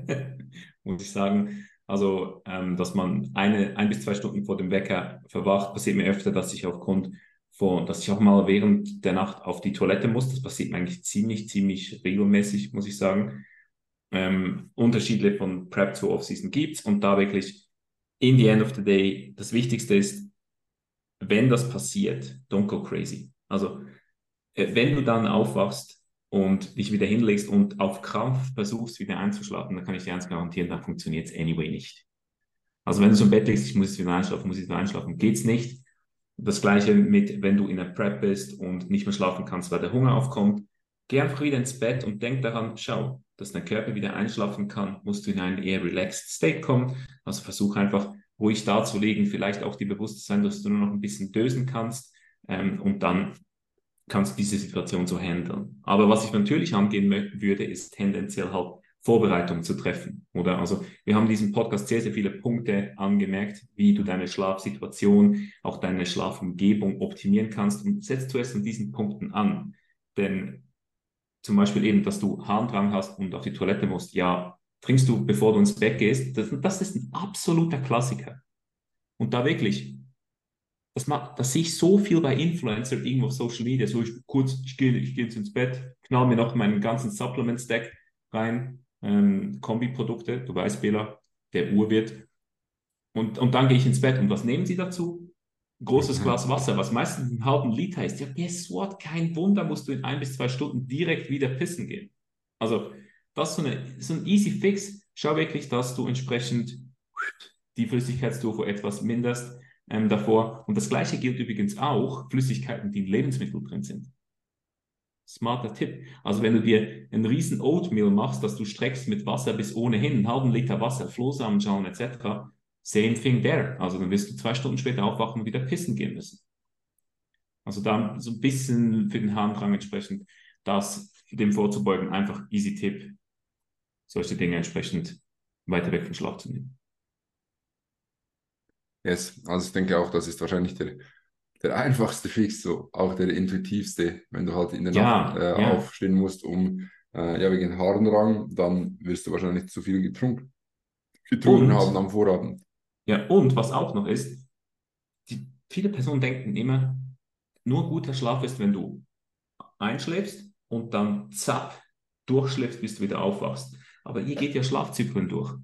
Muss ich sagen. Also, ähm, dass man eine, ein bis zwei Stunden vor dem Wecker verwacht, passiert mir öfter, dass ich aufgrund von, dass ich auch mal während der Nacht auf die Toilette muss. Das passiert mir eigentlich ziemlich, ziemlich regelmäßig, muss ich sagen. Ähm, Unterschiede von Prep zu Off-Season gibt's und da wirklich in the end of the day, das Wichtigste ist, wenn das passiert, don't go crazy. Also, äh, wenn du dann aufwachst und dich wieder hinlegst und auf Krampf versuchst, wieder einzuschlafen, dann kann ich dir eins garantieren, dann funktioniert es anyway nicht. Also wenn du so im Bett liegst, ich muss jetzt wieder einschlafen, muss ich wieder einschlafen, geht's nicht. Das gleiche mit, wenn du in der Prep bist und nicht mehr schlafen kannst, weil der Hunger aufkommt, geh einfach wieder ins Bett und denk daran, schau, dass dein Körper wieder einschlafen kann, musst du in einen eher relaxed State kommen. Also versuch einfach ruhig da zu liegen, vielleicht auch die Bewusstsein, dass du nur noch ein bisschen dösen kannst ähm, und dann kannst du diese Situation so handeln. Aber was ich natürlich angehen würde, ist tendenziell halt Vorbereitung zu treffen. Oder also wir haben in diesem Podcast sehr, sehr viele Punkte angemerkt, wie du deine Schlafsituation, auch deine Schlafumgebung optimieren kannst und setzt zuerst an diesen Punkten an. Denn zum Beispiel eben, dass du Harndrang hast und auf die Toilette musst, ja, trinkst du, bevor du ins Bett gehst, das, das ist ein absoluter Klassiker. Und da wirklich das, macht, das sehe ich so viel bei Influencer irgendwo auf Social Media. So, ich kurz, ich gehe ich geh jetzt ins Bett, knall mir noch meinen ganzen Supplement-Stack rein, ähm, Kombiprodukte, du weißt, Bela, der Uhr wird. Und, und dann gehe ich ins Bett. Und was nehmen sie dazu? Großes mhm. Glas Wasser, was meistens einen halben Liter ist. Ja, guess what? Kein Wunder, musst du in ein bis zwei Stunden direkt wieder pissen gehen. Also, das ist so, eine, so ein easy Fix. Schau wirklich, dass du entsprechend die Flüssigkeitszufuhr etwas minderst ähm, davor. Und das gleiche gilt übrigens auch Flüssigkeiten, die in Lebensmitteln drin sind. Smarter Tipp. Also wenn du dir einen riesen Oatmeal machst, dass du streckst mit Wasser bis ohnehin, einen halben Liter Wasser, Flohsamenschalen etc., same thing there. Also dann wirst du zwei Stunden später aufwachen und wieder pissen gehen müssen. Also da so ein bisschen für den Harndrang entsprechend das dem vorzubeugen, einfach easy Tipp, solche Dinge entsprechend weiter weg vom Schlaf zu nehmen. Yes, also ich denke auch, das ist wahrscheinlich der, der einfachste Fix, so auch der intuitivste, wenn du halt in der ja, Nacht äh, ja. aufstehen musst, um äh, ja wegen Harndrang, dann wirst du wahrscheinlich zu viel getrunken, getrunken und, haben am Vorabend. Ja, und was auch noch ist, die, viele Personen denken immer, nur guter Schlaf ist, wenn du einschläfst und dann zapp, durchschläfst, bis du wieder aufwachst. Aber hier geht ja Schlafzyklen durch.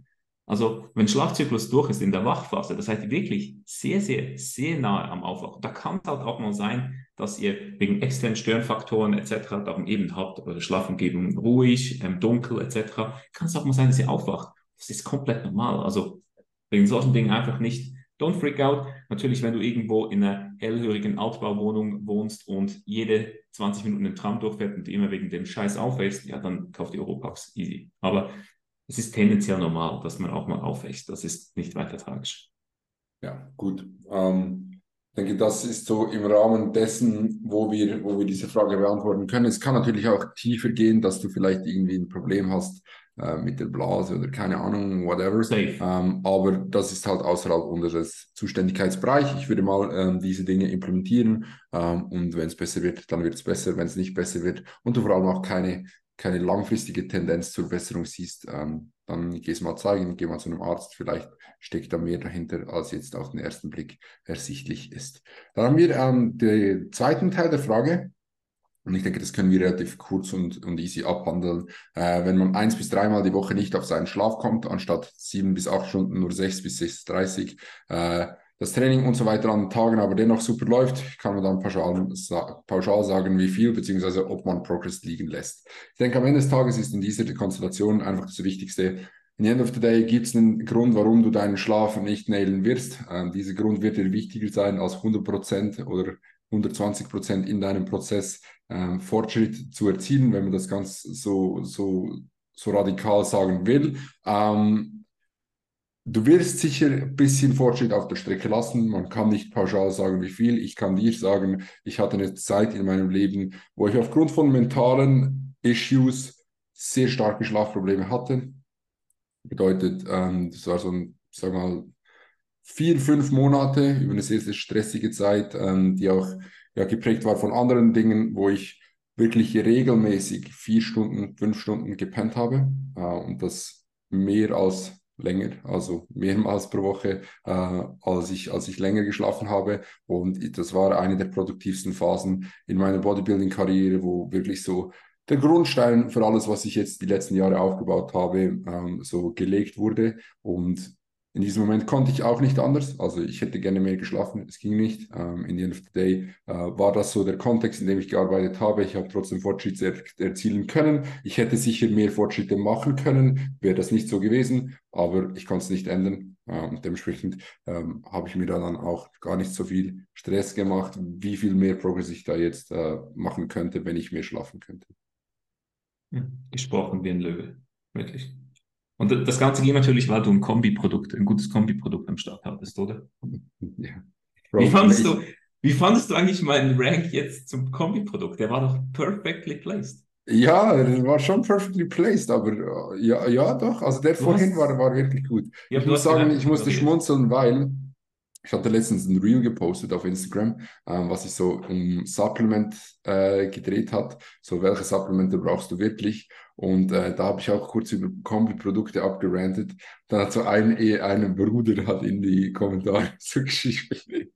Also wenn Schlafzyklus durch ist in der Wachphase, das heißt wirklich sehr, sehr, sehr nahe am Aufwachen. Da kann es halt auch mal sein, dass ihr wegen externen Störenfaktoren etc., darum eben habt, eure Schlafumgebung ruhig, ähm, dunkel etc., kann es auch mal sein, dass ihr aufwacht. Das ist komplett normal. Also wegen solchen Dingen einfach nicht, don't freak out. Natürlich, wenn du irgendwo in einer hellhörigen Altbauwohnung wohnst und jede 20 Minuten den Tram durchfährt und immer wegen dem Scheiß aufwächst, ja, dann kauft die Europax easy. Aber es ist tendenziell normal, dass man auch mal aufwächst. Das ist nicht weiter tragisch. Ja, gut. Ähm, ich denke, das ist so im Rahmen dessen, wo wir, wo wir diese Frage beantworten können. Es kann natürlich auch tiefer gehen, dass du vielleicht irgendwie ein Problem hast äh, mit der Blase oder keine Ahnung, whatever. Ähm, aber das ist halt außerhalb unseres Zuständigkeitsbereichs. Ich würde mal ähm, diese Dinge implementieren ähm, und wenn es besser wird, dann wird es besser. Wenn es nicht besser wird und du vor allem auch keine keine langfristige Tendenz zur Besserung siehst, ähm, dann geh es mal zeigen, geh mal zu einem Arzt, vielleicht steckt da mehr dahinter, als jetzt auf den ersten Blick ersichtlich ist. Dann haben wir ähm, den zweiten Teil der Frage. Und ich denke, das können wir relativ kurz und, und easy abhandeln. Äh, wenn man eins bis dreimal die Woche nicht auf seinen Schlaf kommt, anstatt sieben bis acht Stunden nur sechs bis sechs dreißig, äh, das Training und so weiter an den Tagen aber dennoch super läuft, kann man dann pauschal, pauschal sagen, wie viel, beziehungsweise ob man Progress liegen lässt. Ich denke, am Ende des Tages ist in dieser Konstellation einfach das Wichtigste. In the end of the day gibt es einen Grund, warum du deinen Schlaf nicht nailen wirst. Ähm, dieser Grund wird dir wichtiger sein als 100% oder 120% in deinem Prozess ähm, Fortschritt zu erzielen, wenn man das ganz so, so, so radikal sagen will. Ähm, Du wirst sicher ein bisschen Fortschritt auf der Strecke lassen. Man kann nicht pauschal sagen, wie viel. Ich kann dir sagen, ich hatte eine Zeit in meinem Leben, wo ich aufgrund von mentalen Issues sehr starke Schlafprobleme hatte. Bedeutet, ähm, das war so ein, sag mal, vier, fünf Monate über eine sehr, sehr stressige Zeit, ähm, die auch ja, geprägt war von anderen Dingen, wo ich wirklich regelmäßig vier Stunden, fünf Stunden gepennt habe äh, und das mehr als länger, also mehrmals pro Woche, äh, als, ich, als ich länger geschlafen habe. Und das war eine der produktivsten Phasen in meiner Bodybuilding-Karriere, wo wirklich so der Grundstein für alles, was ich jetzt die letzten Jahre aufgebaut habe, ähm, so gelegt wurde. Und in diesem Moment konnte ich auch nicht anders. Also ich hätte gerne mehr geschlafen, es ging nicht. Ähm, in the end of the day äh, war das so der Kontext, in dem ich gearbeitet habe. Ich habe trotzdem Fortschritte er erzielen können. Ich hätte sicher mehr Fortschritte machen können, wäre das nicht so gewesen, aber ich konnte es nicht ändern. Ähm, dementsprechend ähm, habe ich mir dann auch gar nicht so viel Stress gemacht, wie viel mehr Progress ich da jetzt äh, machen könnte, wenn ich mehr schlafen könnte. Gesprochen wie ein Löwe, wirklich. Und das Ganze ging natürlich, weil du ein Kombiprodukt, ein gutes Kombiprodukt am Start hattest, oder? Ja. Wie, fandest du, wie fandest du eigentlich meinen Rank jetzt zum Kombiprodukt? Der war doch perfectly placed. Ja, der war schon perfectly placed, aber äh, ja, ja doch. Also der du vorhin hast... war, war wirklich gut. Ja, ich muss sagen, ich musste schmunzeln, weil ich hatte letztens ein Reel gepostet auf Instagram, ähm, was ich so im Supplement äh, gedreht hat. So, welche Supplemente brauchst du wirklich? Und äh, da habe ich auch kurz über Kombi-Produkte abgerantet. Dann hat so ein, eh, ein Bruder hat in die Kommentare so geschrieben,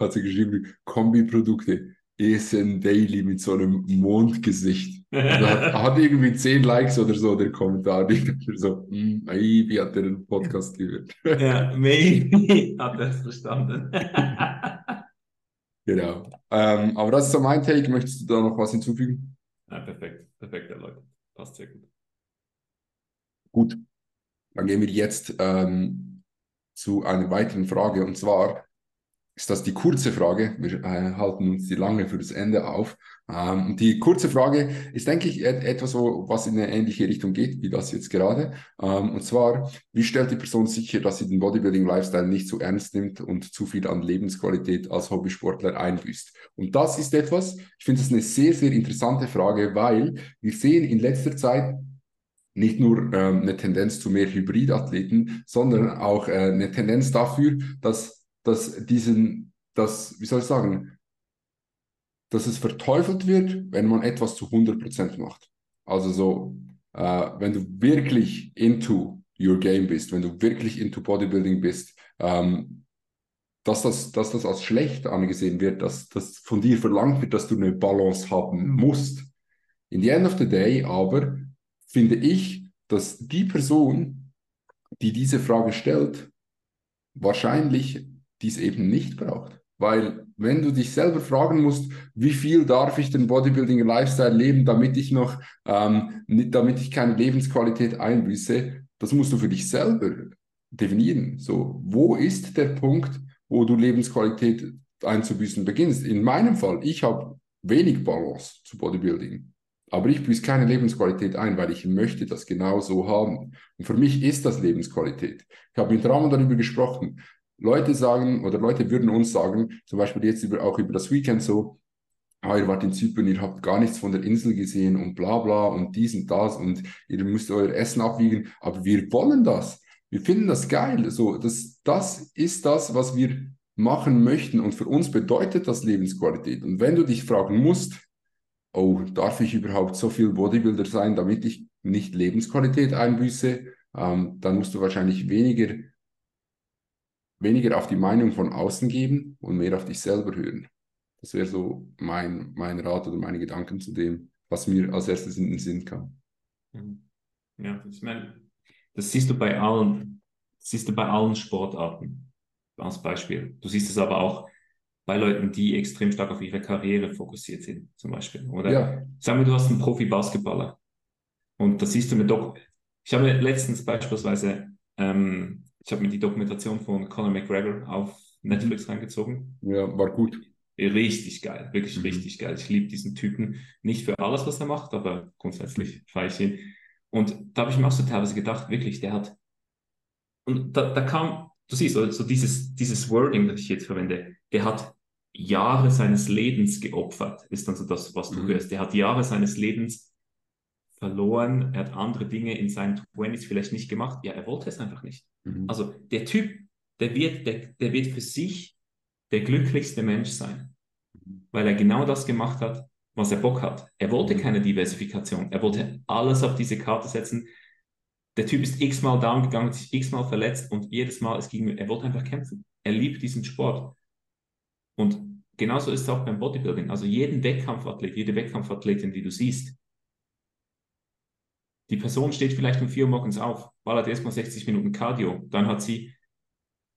hat so geschrieben, Kombi-Produkte, Essen Daily mit so einem Mondgesicht. Also hat, hat, irgendwie zehn Likes oder so, der Kommentar. Ich dachte so, hm, maybe hat er den Podcast gehört. Ja, maybe hat er es verstanden. genau. Ähm, aber das ist so mein Take. Möchtest du da noch was hinzufügen? Ja, perfekt. Perfekt Leute. Passt sehr gut. Gut. Dann gehen wir jetzt ähm, zu einer weiteren Frage. Und zwar, ist das die kurze Frage. Wir äh, halten uns die lange für das Ende auf. Ähm, die kurze Frage ist, denke ich, et etwas, so, was in eine ähnliche Richtung geht, wie das jetzt gerade. Ähm, und zwar, wie stellt die Person sicher, dass sie den Bodybuilding-Lifestyle nicht zu ernst nimmt und zu viel an Lebensqualität als Hobbysportler einbüßt? Und das ist etwas, ich finde es eine sehr, sehr interessante Frage, weil wir sehen in letzter Zeit, nicht nur ähm, eine Tendenz zu mehr Hybridathleten, sondern auch äh, eine Tendenz dafür, dass dass diesen, dass, wie soll ich sagen, dass es verteufelt wird, wenn man etwas zu 100% macht. Also so, äh, wenn du wirklich into your game bist, wenn du wirklich into Bodybuilding bist, ähm, dass, das, dass das als schlecht angesehen wird, dass das von dir verlangt wird, dass du eine Balance haben musst. In the end of the day aber finde ich, dass die Person, die diese Frage stellt, wahrscheinlich dies eben nicht braucht. Weil wenn du dich selber fragen musst, wie viel darf ich den Bodybuilding Lifestyle leben, damit ich noch, ähm, nicht, damit ich keine Lebensqualität einbüße, das musst du für dich selber definieren. So, wo ist der Punkt, wo du Lebensqualität einzubüßen beginnst? In meinem Fall, ich habe wenig Balance zu Bodybuilding. Aber ich büße keine Lebensqualität ein, weil ich möchte das genau so haben. Und für mich ist das Lebensqualität. Ich habe mit Ramon darüber gesprochen. Leute sagen oder Leute würden uns sagen, zum Beispiel jetzt über, auch über das Weekend so, ah, ihr wart in Zypern, ihr habt gar nichts von der Insel gesehen und bla bla und dies und das und ihr müsst euer Essen abwiegen, aber wir wollen das. Wir finden das geil. So, das, das ist das, was wir machen möchten und für uns bedeutet das Lebensqualität. Und wenn du dich fragen musst, oh, darf ich überhaupt so viel Bodybuilder sein, damit ich nicht Lebensqualität einbüße, ähm, dann musst du wahrscheinlich weniger weniger auf die Meinung von außen geben und mehr auf dich selber hören. Das wäre so mein, mein Rat oder meine Gedanken zu dem, was mir als erstes in den Sinn kam. Mhm. Ja, ich meine, das siehst du bei allen, siehst du bei allen Sportarten als Beispiel. Du siehst es aber auch bei Leuten, die extrem stark auf ihre Karriere fokussiert sind, zum Beispiel. Oder ja. sagen wir, du hast einen Profi-Basketballer und da siehst du mir doch, ich habe letztens beispielsweise ähm, ich habe mir die Dokumentation von Conor McGregor auf Netflix reingezogen. Ja, war gut. Richtig geil, wirklich mhm. richtig geil. Ich liebe diesen Typen nicht für alles, was er macht, aber grundsätzlich feiere ich ihn. Und da habe ich mir auch so teilweise gedacht, wirklich, der hat. Und da, da kam, du siehst, also dieses, dieses Wording, das ich jetzt verwende, der hat Jahre seines Lebens geopfert, ist dann so das, was du mhm. hörst. Der hat Jahre seines Lebens verloren, er hat andere Dinge in seinen 20s vielleicht nicht gemacht. Ja, er wollte es einfach nicht. Mhm. Also der Typ, der wird, der, der wird für sich der glücklichste Mensch sein, weil er genau das gemacht hat, was er Bock hat. Er wollte mhm. keine Diversifikation, er wollte alles auf diese Karte setzen. der Typ ist x-mal down gegangen, sich x-mal verletzt und jedes Mal, es ging, er wollte einfach kämpfen. Er liebt diesen Sport. Und genauso ist es auch beim Bodybuilding. Also jeden Wettkampfathlet, jede Wettkampfathletin, die du siehst, die Person steht vielleicht um vier Uhr morgens auf, ballert erstmal 60 Minuten Cardio, dann hat sie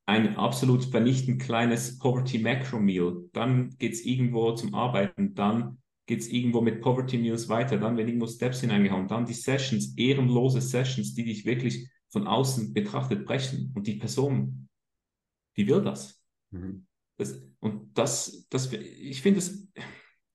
ein absolut vernichtend kleines Poverty Macro Meal, dann geht es irgendwo zum Arbeiten, dann geht es irgendwo mit Poverty Meals weiter, dann werden irgendwo Steps hineingehauen, dann die Sessions, ehrenlose Sessions, die dich wirklich von außen betrachtet brechen. Und die Person, die will das. Mhm. das und das, das ich finde es,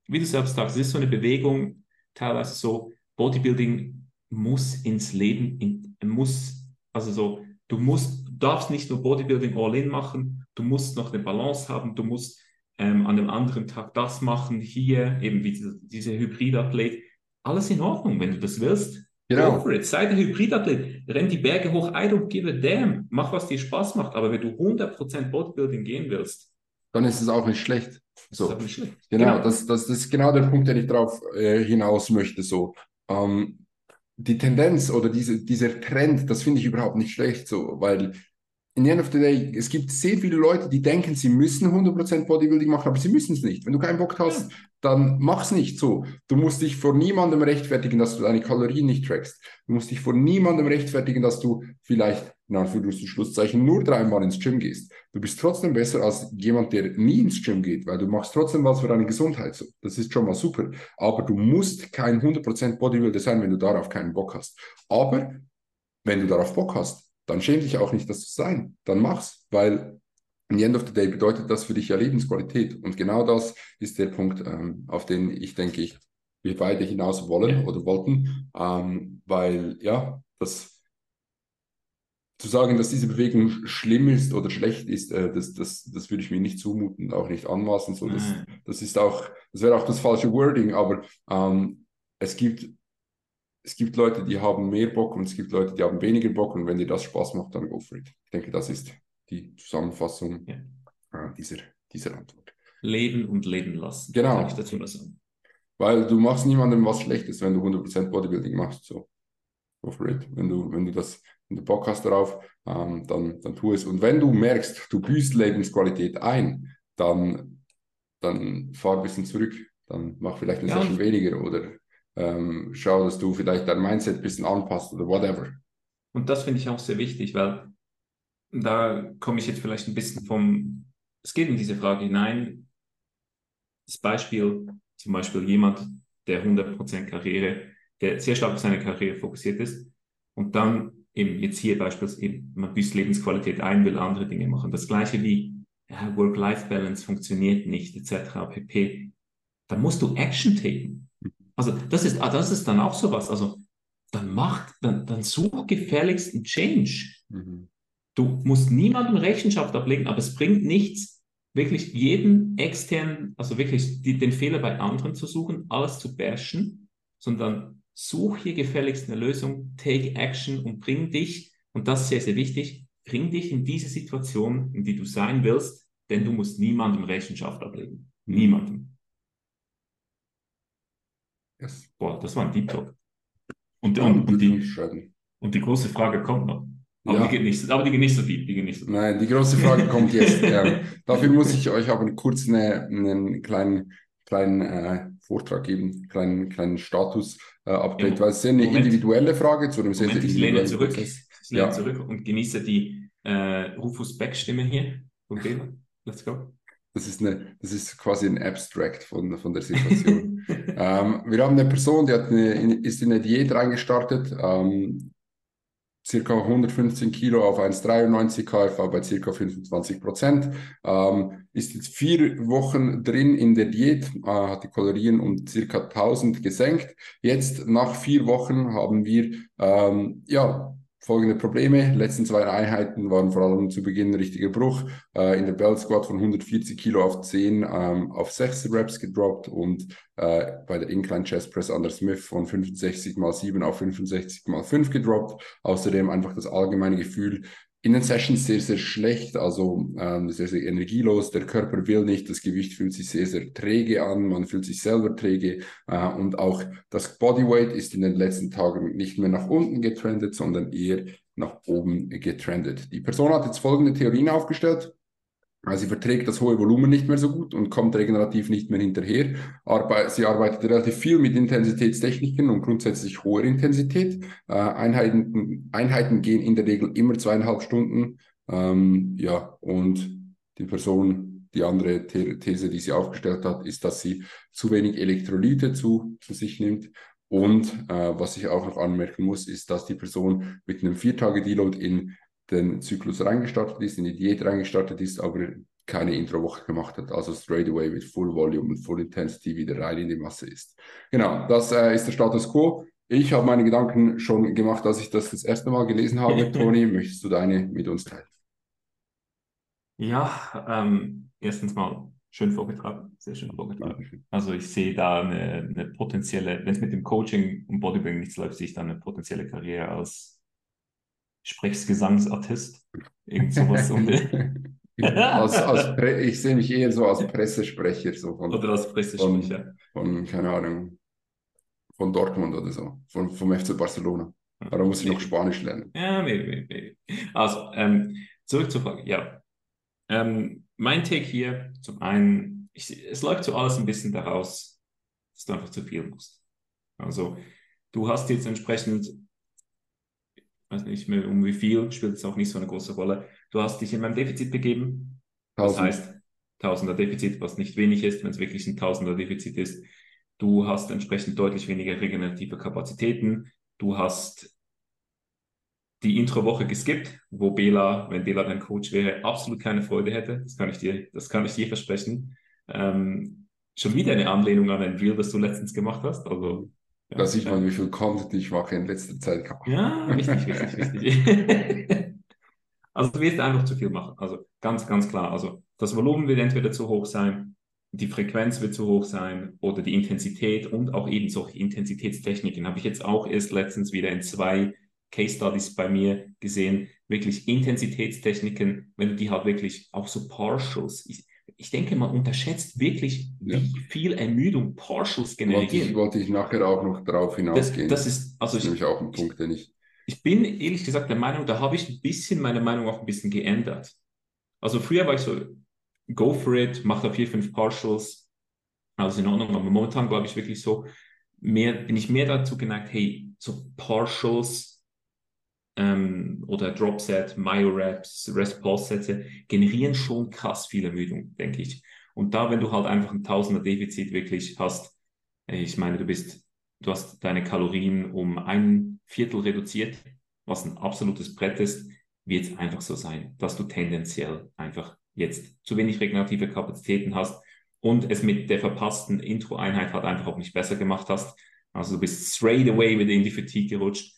wie du selbst sagst, es ist so eine Bewegung, teilweise so, Bodybuilding muss ins Leben, in, muss, also so, du musst, du darfst nicht nur Bodybuilding all-in machen, du musst noch eine Balance haben, du musst ähm, an einem anderen Tag das machen, hier eben wie diese, diese Hybridathlet. Alles in Ordnung, wenn du das willst. Genau. Go for it. Sei der Hybridathlet. Renn die Berge hoch, I don't give a damn. Mach, was dir Spaß macht. Aber wenn du 100% Bodybuilding gehen willst, dann ist es auch nicht schlecht. So. Nicht schlecht. Genau, genau. Das, das, das ist genau der Punkt, den ich darauf äh, hinaus möchte. So. Ähm, die Tendenz oder diese, dieser Trend, das finde ich überhaupt nicht schlecht so, weil in the end of the day, es gibt sehr viele Leute, die denken, sie müssen 100% Bodybuilding machen, aber sie müssen es nicht. Wenn du keinen Bock hast, dann mach's nicht so. Du musst dich vor niemandem rechtfertigen, dass du deine Kalorien nicht trackst. Du musst dich vor niemandem rechtfertigen, dass du vielleicht, in Anführungszeichen, nur dreimal ins Gym gehst. Du bist trotzdem besser als jemand, der nie ins Gym geht, weil du machst trotzdem was für deine Gesundheit. So. Das ist schon mal super. Aber du musst kein 100% Bodybuilder sein, wenn du darauf keinen Bock hast. Aber wenn du darauf Bock hast, dann schäm dich auch nicht, das zu sein. Dann mach's, weil in the end of the day bedeutet das für dich ja Lebensqualität. Und genau das ist der Punkt, ähm, auf den ich denke, ich, wir beide hinaus wollen oder wollten, ähm, weil ja, das zu sagen, dass diese Bewegung schlimm ist oder schlecht ist, äh, das, das, das würde ich mir nicht zumuten, auch nicht anmaßen. So, das, das ist auch, das wäre auch das falsche Wording, aber ähm, es gibt es gibt Leute, die haben mehr Bock und es gibt Leute, die haben weniger Bock und wenn dir das Spaß macht, dann go for it. Ich denke, das ist die Zusammenfassung ja. äh, dieser, dieser Antwort. Leben und leben lassen. Genau. Kann ich dazu noch sagen. Weil du machst niemandem was Schlechtes, wenn du 100% Bodybuilding machst. So, go for it. Wenn du, wenn du das, wenn du Bock hast darauf, ähm, dann, dann tu es. Und wenn du merkst, du büßt Lebensqualität ein, dann, dann fahr ein bisschen zurück. Dann mach vielleicht eine ja. Session weniger oder ähm, schau, dass du vielleicht dein Mindset ein bisschen anpasst oder whatever. Und das finde ich auch sehr wichtig, weil da komme ich jetzt vielleicht ein bisschen vom, es geht in diese Frage hinein. Das Beispiel, zum Beispiel jemand, der 100% Karriere, der sehr stark auf seine Karriere fokussiert ist und dann eben jetzt hier beispielsweise man büßt Lebensqualität ein, will andere Dinge machen. Das gleiche wie ja, Work-Life-Balance funktioniert nicht, etc. pp. Da musst du Action taken. Also das ist, ah, das ist dann auch sowas. Also dann macht, dann, dann such gefährlichst einen Change. Mhm. Du musst niemandem Rechenschaft ablegen, aber es bringt nichts, wirklich jeden externen, also wirklich die, den Fehler bei anderen zu suchen, alles zu bashen, sondern such hier gefälligst eine Lösung, take action und bring dich, und das ist sehr, sehr wichtig, bring dich in diese Situation, in die du sein willst, denn du musst niemandem Rechenschaft ablegen. Niemandem. Yes. Boah, das war ein Deep Talk. Und, und, und, die, und die große Frage kommt noch. Aber, ja. die geht nicht, aber die geht nicht so deep. Die geht nicht so deep. Nein, die große Frage kommt jetzt. ähm, dafür muss ich euch aber kurz eine, einen kleinen, kleinen äh, Vortrag geben, kleinen, kleinen Status-Update, äh, ja, weil es ist eine Moment. individuelle Frage zu einem sehr, sehr ich lehne zurück, Ich lehne ja. zurück und genieße die äh, Rufus Beck-Stimme hier. Okay, let's go. Das ist, eine, das ist quasi ein Abstract von, von der Situation. Ähm, wir haben eine Person, die eine, ist in eine Diät reingestartet, ähm, circa 115 Kilo auf 1,93 KFA bei circa 25 Prozent. Ähm, ist jetzt vier Wochen drin in der Diät, äh, hat die Kalorien um circa 1000 gesenkt. Jetzt nach vier Wochen haben wir ähm, ja folgende Probleme. Letzten zwei Einheiten waren vor allem zu Beginn ein richtiger Bruch. Äh, in der Belt Squat von 140 Kilo auf 10 ähm, auf 6 Reps gedroppt und äh, bei der Incline Chest Press Under Smith von 65 mal 7 auf 65 mal 5 gedroppt. Außerdem einfach das allgemeine Gefühl, in den Sessions sehr, sehr schlecht, also ähm, sehr, sehr energielos. Der Körper will nicht, das Gewicht fühlt sich sehr, sehr träge an, man fühlt sich selber träge äh, und auch das Bodyweight ist in den letzten Tagen nicht mehr nach unten getrendet, sondern eher nach oben getrendet. Die Person hat jetzt folgende Theorien aufgestellt. Also sie verträgt das hohe Volumen nicht mehr so gut und kommt regenerativ nicht mehr hinterher. Sie arbeitet relativ viel mit Intensitätstechniken und grundsätzlich hoher Intensität. Äh, Einheiten, Einheiten gehen in der Regel immer zweieinhalb Stunden. Ähm, ja, und die Person, die andere These, die sie aufgestellt hat, ist, dass sie zu wenig Elektrolyte zu, zu sich nimmt. Und äh, was ich auch noch anmerken muss, ist, dass die Person mit einem Vier-Tage-Deload in den Zyklus reingestartet ist, in die Diät reingestartet ist, aber keine Intro-Woche gemacht hat, also straight away mit Full Volume und Full Intensity wieder rein in die Masse ist. Genau, das äh, ist der Status Quo. Ich habe meine Gedanken schon gemacht, als ich das das erste Mal gelesen habe. Toni, möchtest du deine mit uns teilen? Ja, ähm, erstens mal schön vorgetragen, sehr schön vorgetragen. Also ich sehe da eine, eine potenzielle, wenn es mit dem Coaching und Bodybuilding nichts läuft, sehe ich da eine potenzielle Karriere als Sprechgesangsartist. Irgend sowas um den. als, als ich sehe mich eher so als Pressesprecher. So von, oder als Pressesprecher. Von, von, keine Ahnung, von Dortmund oder so, von, vom FC Barcelona. Aber da muss ich noch Spanisch lernen. Ja, maybe, maybe. Also, ähm, zurück zur Frage. Ja. Ähm, mein Take hier, zum einen, ich, es läuft so alles ein bisschen daraus, dass du einfach zu viel musst. Also, du hast jetzt entsprechend weiß nicht mehr um wie viel, spielt es auch nicht so eine große Rolle. Du hast dich in meinem Defizit begeben. Das heißt, Tausender Defizit, was nicht wenig ist, wenn es wirklich ein Tausender Defizit ist. Du hast entsprechend deutlich weniger regenerative Kapazitäten. Du hast die Intro-Woche geskippt, wo Bela, wenn Bela dein Coach wäre, absolut keine Freude hätte. Das kann ich dir, das kann ich dir versprechen. Ähm, schon wieder eine Anlehnung an ein Reel, das du letztens gemacht hast. Also ja, da sieht man, wie viel Content ich mache in letzter Zeit. Ja, richtig, richtig, richtig. also du wirst einfach zu viel machen. Also ganz, ganz klar. Also das Volumen wird entweder zu hoch sein, die Frequenz wird zu hoch sein oder die Intensität und auch eben solche Intensitätstechniken habe ich jetzt auch erst letztens wieder in zwei Case Studies bei mir gesehen. Wirklich Intensitätstechniken, wenn du die halt wirklich auch so Partials, ich, ich denke, man unterschätzt wirklich, ja. wie viel Ermüdung Partials generieren. Wollte ich, wollte ich nachher auch noch darauf hinausgehen. Das, das ist, also das ist ich, nämlich auch ein Punkt, den ich. Ich bin ehrlich gesagt der Meinung, da habe ich ein bisschen meine Meinung auch ein bisschen geändert. Also früher war ich so, go for it, mach da vier, fünf Partials, also in Ordnung, aber momentan glaube ich wirklich so, mehr, bin ich mehr dazu geneigt, hey, so Partials ähm, oder Dropset, Myoreps, Rest-Pause-Sätze generieren schon krass viel Ermüdung, denke ich. Und da, wenn du halt einfach ein Tausender Defizit wirklich hast, ich meine, du bist, du hast deine Kalorien um ein Viertel reduziert, was ein absolutes Brett ist, wird es einfach so sein, dass du tendenziell einfach jetzt zu wenig regenerative Kapazitäten hast und es mit der verpassten Intro-Einheit halt einfach auch nicht besser gemacht hast. Also du bist straight away wieder in die Fatigue gerutscht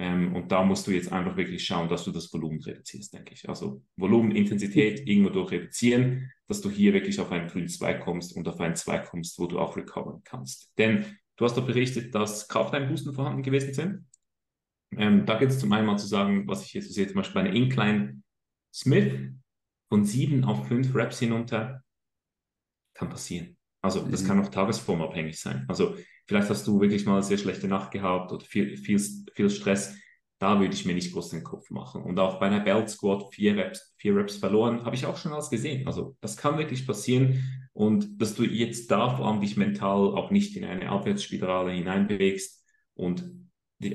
ähm, und da musst du jetzt einfach wirklich schauen, dass du das Volumen reduzierst, denke ich. Also Volumen, Intensität irgendwo durch reduzieren, dass du hier wirklich auf einen grünen 2 kommst und auf einen 2 kommst, wo du auch recoveren kannst. Denn du hast doch berichtet, dass Krafteinbußen vorhanden gewesen sind. Ähm, da geht es zum einen mal zu sagen, was ich jetzt sehe, zum Beispiel bei einer Incline Smith von 7 auf 5 Reps hinunter, kann passieren. Also das mhm. kann auch tagesformabhängig sein. Also Vielleicht hast du wirklich mal eine sehr schlechte Nacht gehabt oder viel, viel, viel Stress. Da würde ich mir nicht groß den Kopf machen. Und auch bei einer Belt Squad vier Reps, vier Reps verloren, habe ich auch schon alles gesehen. Also das kann wirklich passieren. Und dass du jetzt da vor allem dich mental auch nicht in eine Abwärtsspirale hineinbewegst und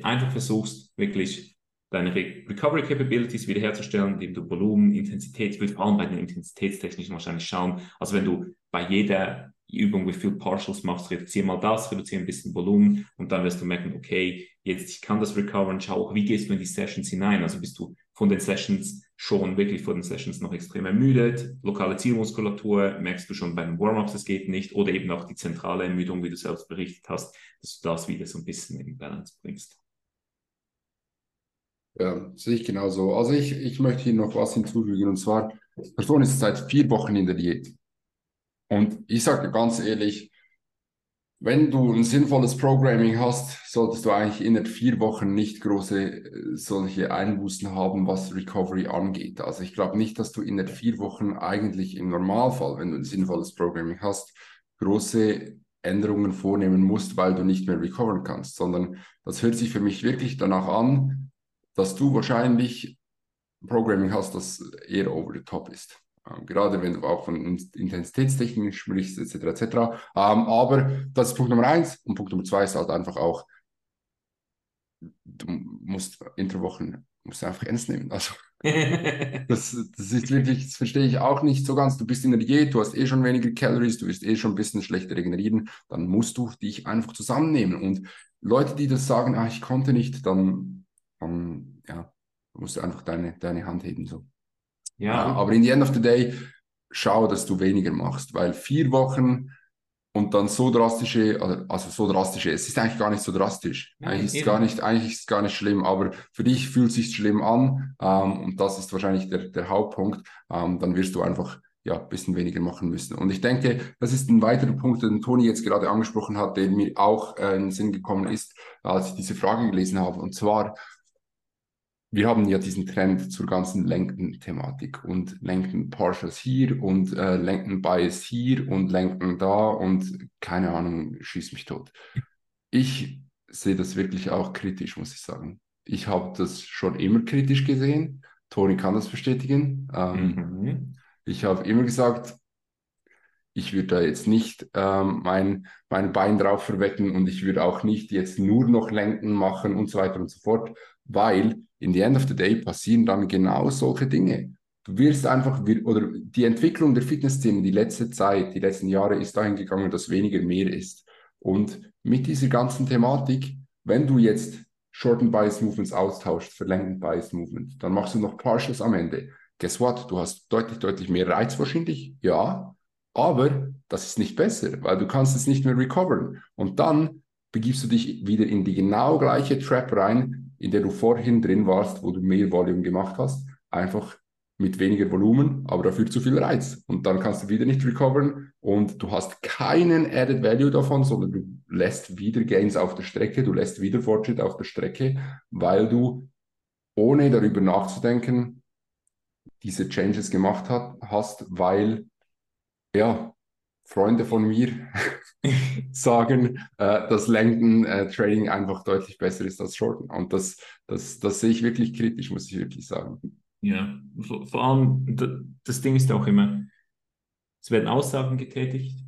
einfach versuchst, wirklich deine Re Recovery Capabilities wiederherzustellen, indem du Volumen, Intensität, ich vor allem bei den Intensitätstechnischen wahrscheinlich schauen. Also wenn du bei jeder die Übung, wie viel Partials machst, reduziere mal das, reduziere ein bisschen Volumen und dann wirst du merken, okay, jetzt ich kann das recoveren, schau auch, wie gehst du in die Sessions hinein? Also bist du von den Sessions schon wirklich vor den Sessions noch extrem ermüdet, lokale Zielmuskulatur, merkst du schon bei den Warm-Ups, es geht nicht, oder eben auch die zentrale Ermüdung, wie du selbst berichtet hast, dass du das wieder so ein bisschen in Balance bringst. Ja, sehe ich genauso. Also ich, ich möchte hier noch was hinzufügen und zwar, die Person ist seit vier Wochen in der Diät. Und ich sage ganz ehrlich, wenn du ein sinnvolles Programming hast, solltest du eigentlich innerhalb vier Wochen nicht große äh, solche Einbußen haben, was Recovery angeht. Also ich glaube nicht, dass du innerhalb vier Wochen eigentlich im Normalfall, wenn du ein sinnvolles Programming hast, große Änderungen vornehmen musst, weil du nicht mehr recoveren kannst, sondern das hört sich für mich wirklich danach an, dass du wahrscheinlich Programming hast, das eher over the top ist. Ähm, gerade wenn du auch von Intensitätstechniken sprichst, etc. etc. Ähm, aber das ist Punkt Nummer eins. Und Punkt Nummer zwei ist halt einfach auch, du musst Interwochen musst du einfach ernst nehmen. Also das, das ist wirklich, das verstehe ich auch nicht so ganz. Du bist in der Diät, du hast eh schon weniger Calories, du wirst eh schon ein bisschen schlechter regenerieren, dann musst du dich einfach zusammennehmen. Und Leute, die das sagen, ah, ich konnte nicht, dann, dann ja, musst du einfach deine, deine Hand heben. So. Ja. aber in the end of the day, schau, dass du weniger machst, weil vier Wochen und dann so drastische, also, so drastische, es ist eigentlich gar nicht so drastisch. Nein, eigentlich, ist es gar nicht, eigentlich ist es gar nicht schlimm, aber für dich fühlt es sich schlimm an ähm, und das ist wahrscheinlich der, der Hauptpunkt. Ähm, dann wirst du einfach ja, ein bisschen weniger machen müssen. Und ich denke, das ist ein weiterer Punkt, den Toni jetzt gerade angesprochen hat, der mir auch äh, in den Sinn gekommen ist, als ich diese Frage gelesen habe. Und zwar, wir haben ja diesen Trend zur ganzen Lenken-Thematik und Lenken Partials hier und äh, Lenken Bias hier und Lenken da und keine Ahnung, schieß mich tot. Ich sehe das wirklich auch kritisch, muss ich sagen. Ich habe das schon immer kritisch gesehen. Toni kann das bestätigen. Ähm, mhm. Ich habe immer gesagt, ich würde da jetzt nicht ähm, mein, mein Bein drauf verwetten und ich würde auch nicht jetzt nur noch Lenken machen und so weiter und so fort, weil in the end of the day passieren dann genau solche Dinge. Du wirst einfach, oder die Entwicklung der Fitnessszene die letzte Zeit, die letzten Jahre ist dahin gegangen, dass weniger mehr ist. Und mit dieser ganzen Thematik, wenn du jetzt Short and Bias Movements austauscht für Length Bias Movement, dann machst du noch Partials am Ende. Guess what? Du hast deutlich, deutlich mehr Reiz wahrscheinlich, ja, aber das ist nicht besser, weil du kannst es nicht mehr recoveren. Und dann begibst du dich wieder in die genau gleiche Trap rein, in der du vorhin drin warst, wo du mehr Volume gemacht hast, einfach mit weniger Volumen, aber dafür zu viel Reiz. Und dann kannst du wieder nicht recoveren und du hast keinen Added Value davon, sondern du lässt wieder Gains auf der Strecke, du lässt wieder Fortschritt auf der Strecke, weil du ohne darüber nachzudenken diese Changes gemacht hat, hast, weil ja, Freunde von mir sagen, äh, dass Langdon äh, Trading einfach deutlich besser ist als Shorten. Und das, das, das sehe ich wirklich kritisch, muss ich wirklich sagen. Ja, vor, vor allem, das Ding ist auch immer, es werden Aussagen getätigt,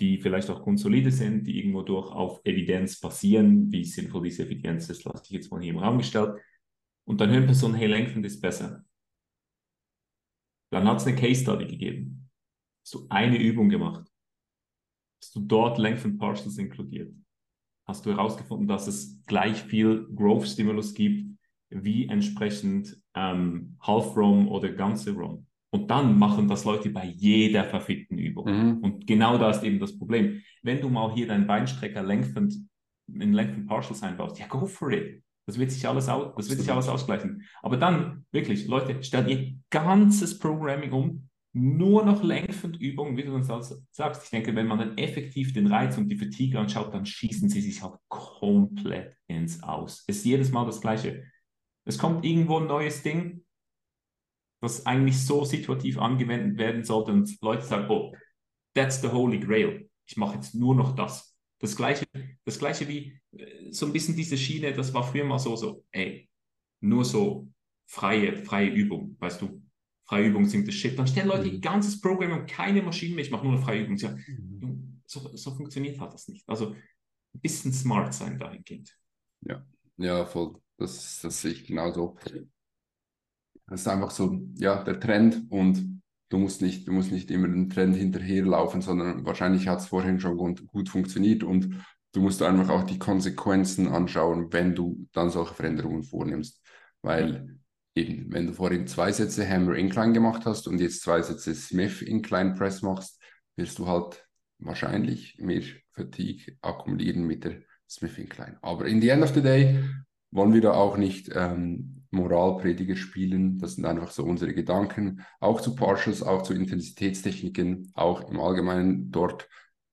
die vielleicht auch grundsolide sind, die irgendwo durch auf Evidenz basieren. Wie sinnvoll diese Evidenz ist, lasse ich jetzt mal hier im Raum gestellt. Und dann hören Personen, hey, Langdon ist besser. Dann hat es eine Case Study gegeben. Hast du eine Übung gemacht hast du dort Length and Partials inkludiert. Hast du herausgefunden, dass es gleich viel Growth-Stimulus gibt, wie entsprechend ähm, Half-ROM oder ganze ROM. Und dann machen das Leute bei jeder verfickten Übung. Mhm. Und genau da ist eben das Problem. Wenn du mal hier deinen Beinstrecker Length and, in Length and Partials einbaust, ja, go for it. Das wird sich alles, aus, das wird sich alles ausgleichen. Aber dann, wirklich, Leute, stellt ihr ganzes Programming um nur noch längfend Übungen, wie du uns sagst. Ich denke, wenn man dann effektiv den Reiz und die Fatigue anschaut, dann schießen sie sich halt komplett ins Aus. Es ist jedes Mal das Gleiche. Es kommt irgendwo ein neues Ding, das eigentlich so situativ angewendet werden sollte und Leute sagen, oh, that's the holy grail. Ich mache jetzt nur noch das. Das gleiche, das gleiche wie äh, so ein bisschen diese Schiene, das war früher mal so, so, ey, nur so freie, freie Übung, weißt du, freie Übungen sind das Shit. Dann stellen Leute mhm. ganzes Programm und keine Maschinen mehr, ich mache nur eine freie Übung. Ja, so, so funktioniert halt das nicht. Also ein bisschen smart sein dahingehend. Ja, ja, voll. Das, das sehe ich genauso. Das ist einfach so, ja, der Trend und du musst nicht, du musst nicht immer den Trend hinterherlaufen, sondern wahrscheinlich hat es vorhin schon gut, gut funktioniert und du musst einfach auch die Konsequenzen anschauen, wenn du dann solche Veränderungen vornimmst. Weil eben, wenn du vorhin zwei Sätze Hammer Incline gemacht hast und jetzt zwei Sätze Smith Incline Press machst, wirst du halt wahrscheinlich mehr Fatigue akkumulieren mit der Smith Incline. Aber in the end of the day wollen wir da auch nicht ähm, Moralprediger spielen. Das sind einfach so unsere Gedanken. Auch zu Partials, auch zu Intensitätstechniken, auch im Allgemeinen dort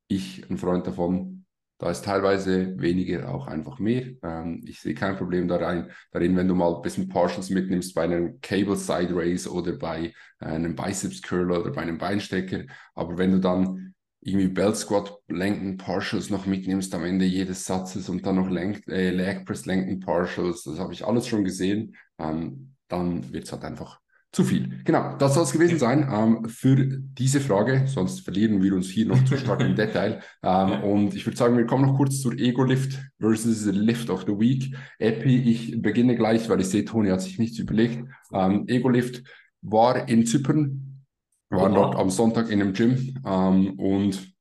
ich ein Freund davon. Da ist teilweise weniger auch einfach mehr. Ähm, ich sehe kein Problem darin, darin, wenn du mal ein bisschen Partials mitnimmst bei einem Cable Side Race oder bei einem Biceps Curl oder bei einem Beinstecker. Aber wenn du dann irgendwie Belt Squat lenken Partials noch mitnimmst am Ende jedes Satzes und dann noch Lenk äh, Leg Press lenken Partials, das habe ich alles schon gesehen, ähm, dann wird es halt einfach zu viel. Genau, das soll es gewesen sein ähm, für diese Frage, sonst verlieren wir uns hier noch zu stark im Detail. Ähm. Und ich würde sagen, wir kommen noch kurz zur Ego Lift versus Lift of the Week. Epi, ich beginne gleich, weil ich sehe, Toni hat sich nichts überlegt. Ähm, Ego Lift war in Zypern, war dort am Sonntag in einem Gym ähm, und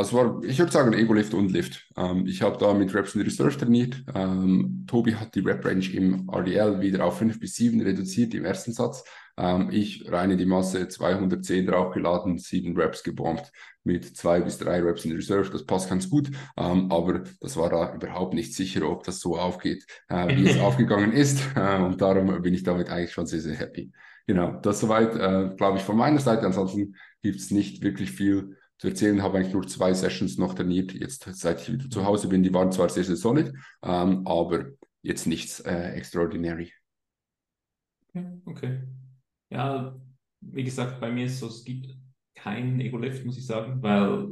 also war, ich würde sagen, Ego-Lift und Lift. Ähm, ich habe da mit Reps in Reserve trainiert. Ähm, Tobi hat die Rep-Range im RDL wieder auf 5 bis 7 reduziert im ersten Satz. Ähm, ich reine die Masse 210 draufgeladen, 7 Reps gebombt mit 2 bis 3 Reps in Reserve. Das passt ganz gut, ähm, aber das war da überhaupt nicht sicher, ob das so aufgeht, äh, wie es aufgegangen ist. Äh, und darum bin ich damit eigentlich schon sehr, sehr happy. Genau, das soweit, äh, glaube ich, von meiner Seite. Ansonsten gibt es nicht wirklich viel zu erzählen. Habe eigentlich nur zwei Sessions noch trainiert. Jetzt, seit ich wieder zu Hause bin, die waren zwar sehr, sehr solid, ähm, aber jetzt nichts äh, extraordinary. Okay. Ja, wie gesagt, bei mir ist so, es gibt keinen Ego-Lift, muss ich sagen, weil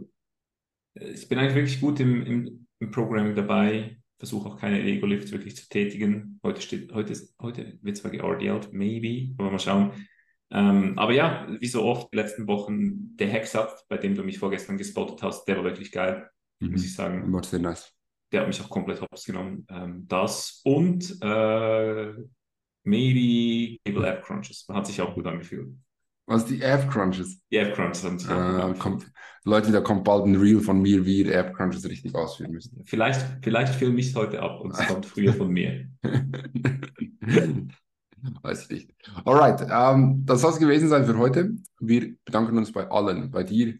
äh, ich bin eigentlich wirklich gut im, im, im Programm dabei, versuche auch keine Ego-Lifts wirklich zu tätigen. Heute steht, heute ist, heute wird zwar geRDLt, maybe, aber mal schauen. Ähm, aber ja, wie so oft, die letzten Wochen, der Hexat, bei dem du mich vorgestern gespottet hast, der war wirklich geil, mhm. muss ich sagen. War sehr nice. Der hat mich auch komplett hops genommen. Ähm, das und äh, maybe Cable App Crunches. Hat sich auch gut angefühlt. Was, die App Crunches? Die App Crunches haben sich äh, kommt, Leute, da kommt bald ein Reel von mir, wie ihr App Crunches richtig ausführen müsst. Vielleicht, vielleicht filme ich es heute ab und es kommt früher von mir. Weiß ich nicht. Alright, ähm, das soll es gewesen sein für heute. Wir bedanken uns bei allen, bei dir,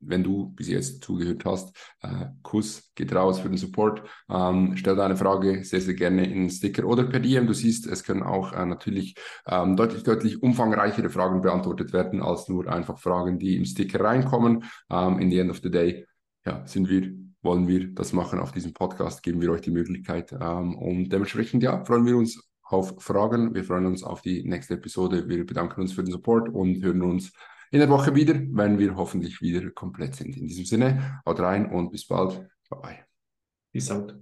wenn du bis jetzt zugehört hast. Äh, Kuss geht raus für den Support. Ähm, stell deine Frage sehr, sehr gerne in Sticker oder per DM. Du siehst, es können auch äh, natürlich ähm, deutlich, deutlich umfangreichere Fragen beantwortet werden, als nur einfach Fragen, die im Sticker reinkommen. Ähm, in the end of the day, ja, sind wir wollen wir das machen auf diesem Podcast, geben wir euch die Möglichkeit. Ähm, und dementsprechend, ja, freuen wir uns auf Fragen. Wir freuen uns auf die nächste Episode. Wir bedanken uns für den Support und hören uns in der Woche wieder, wenn wir hoffentlich wieder komplett sind. In diesem Sinne, haut rein und bis bald. Bye bye. Peace out.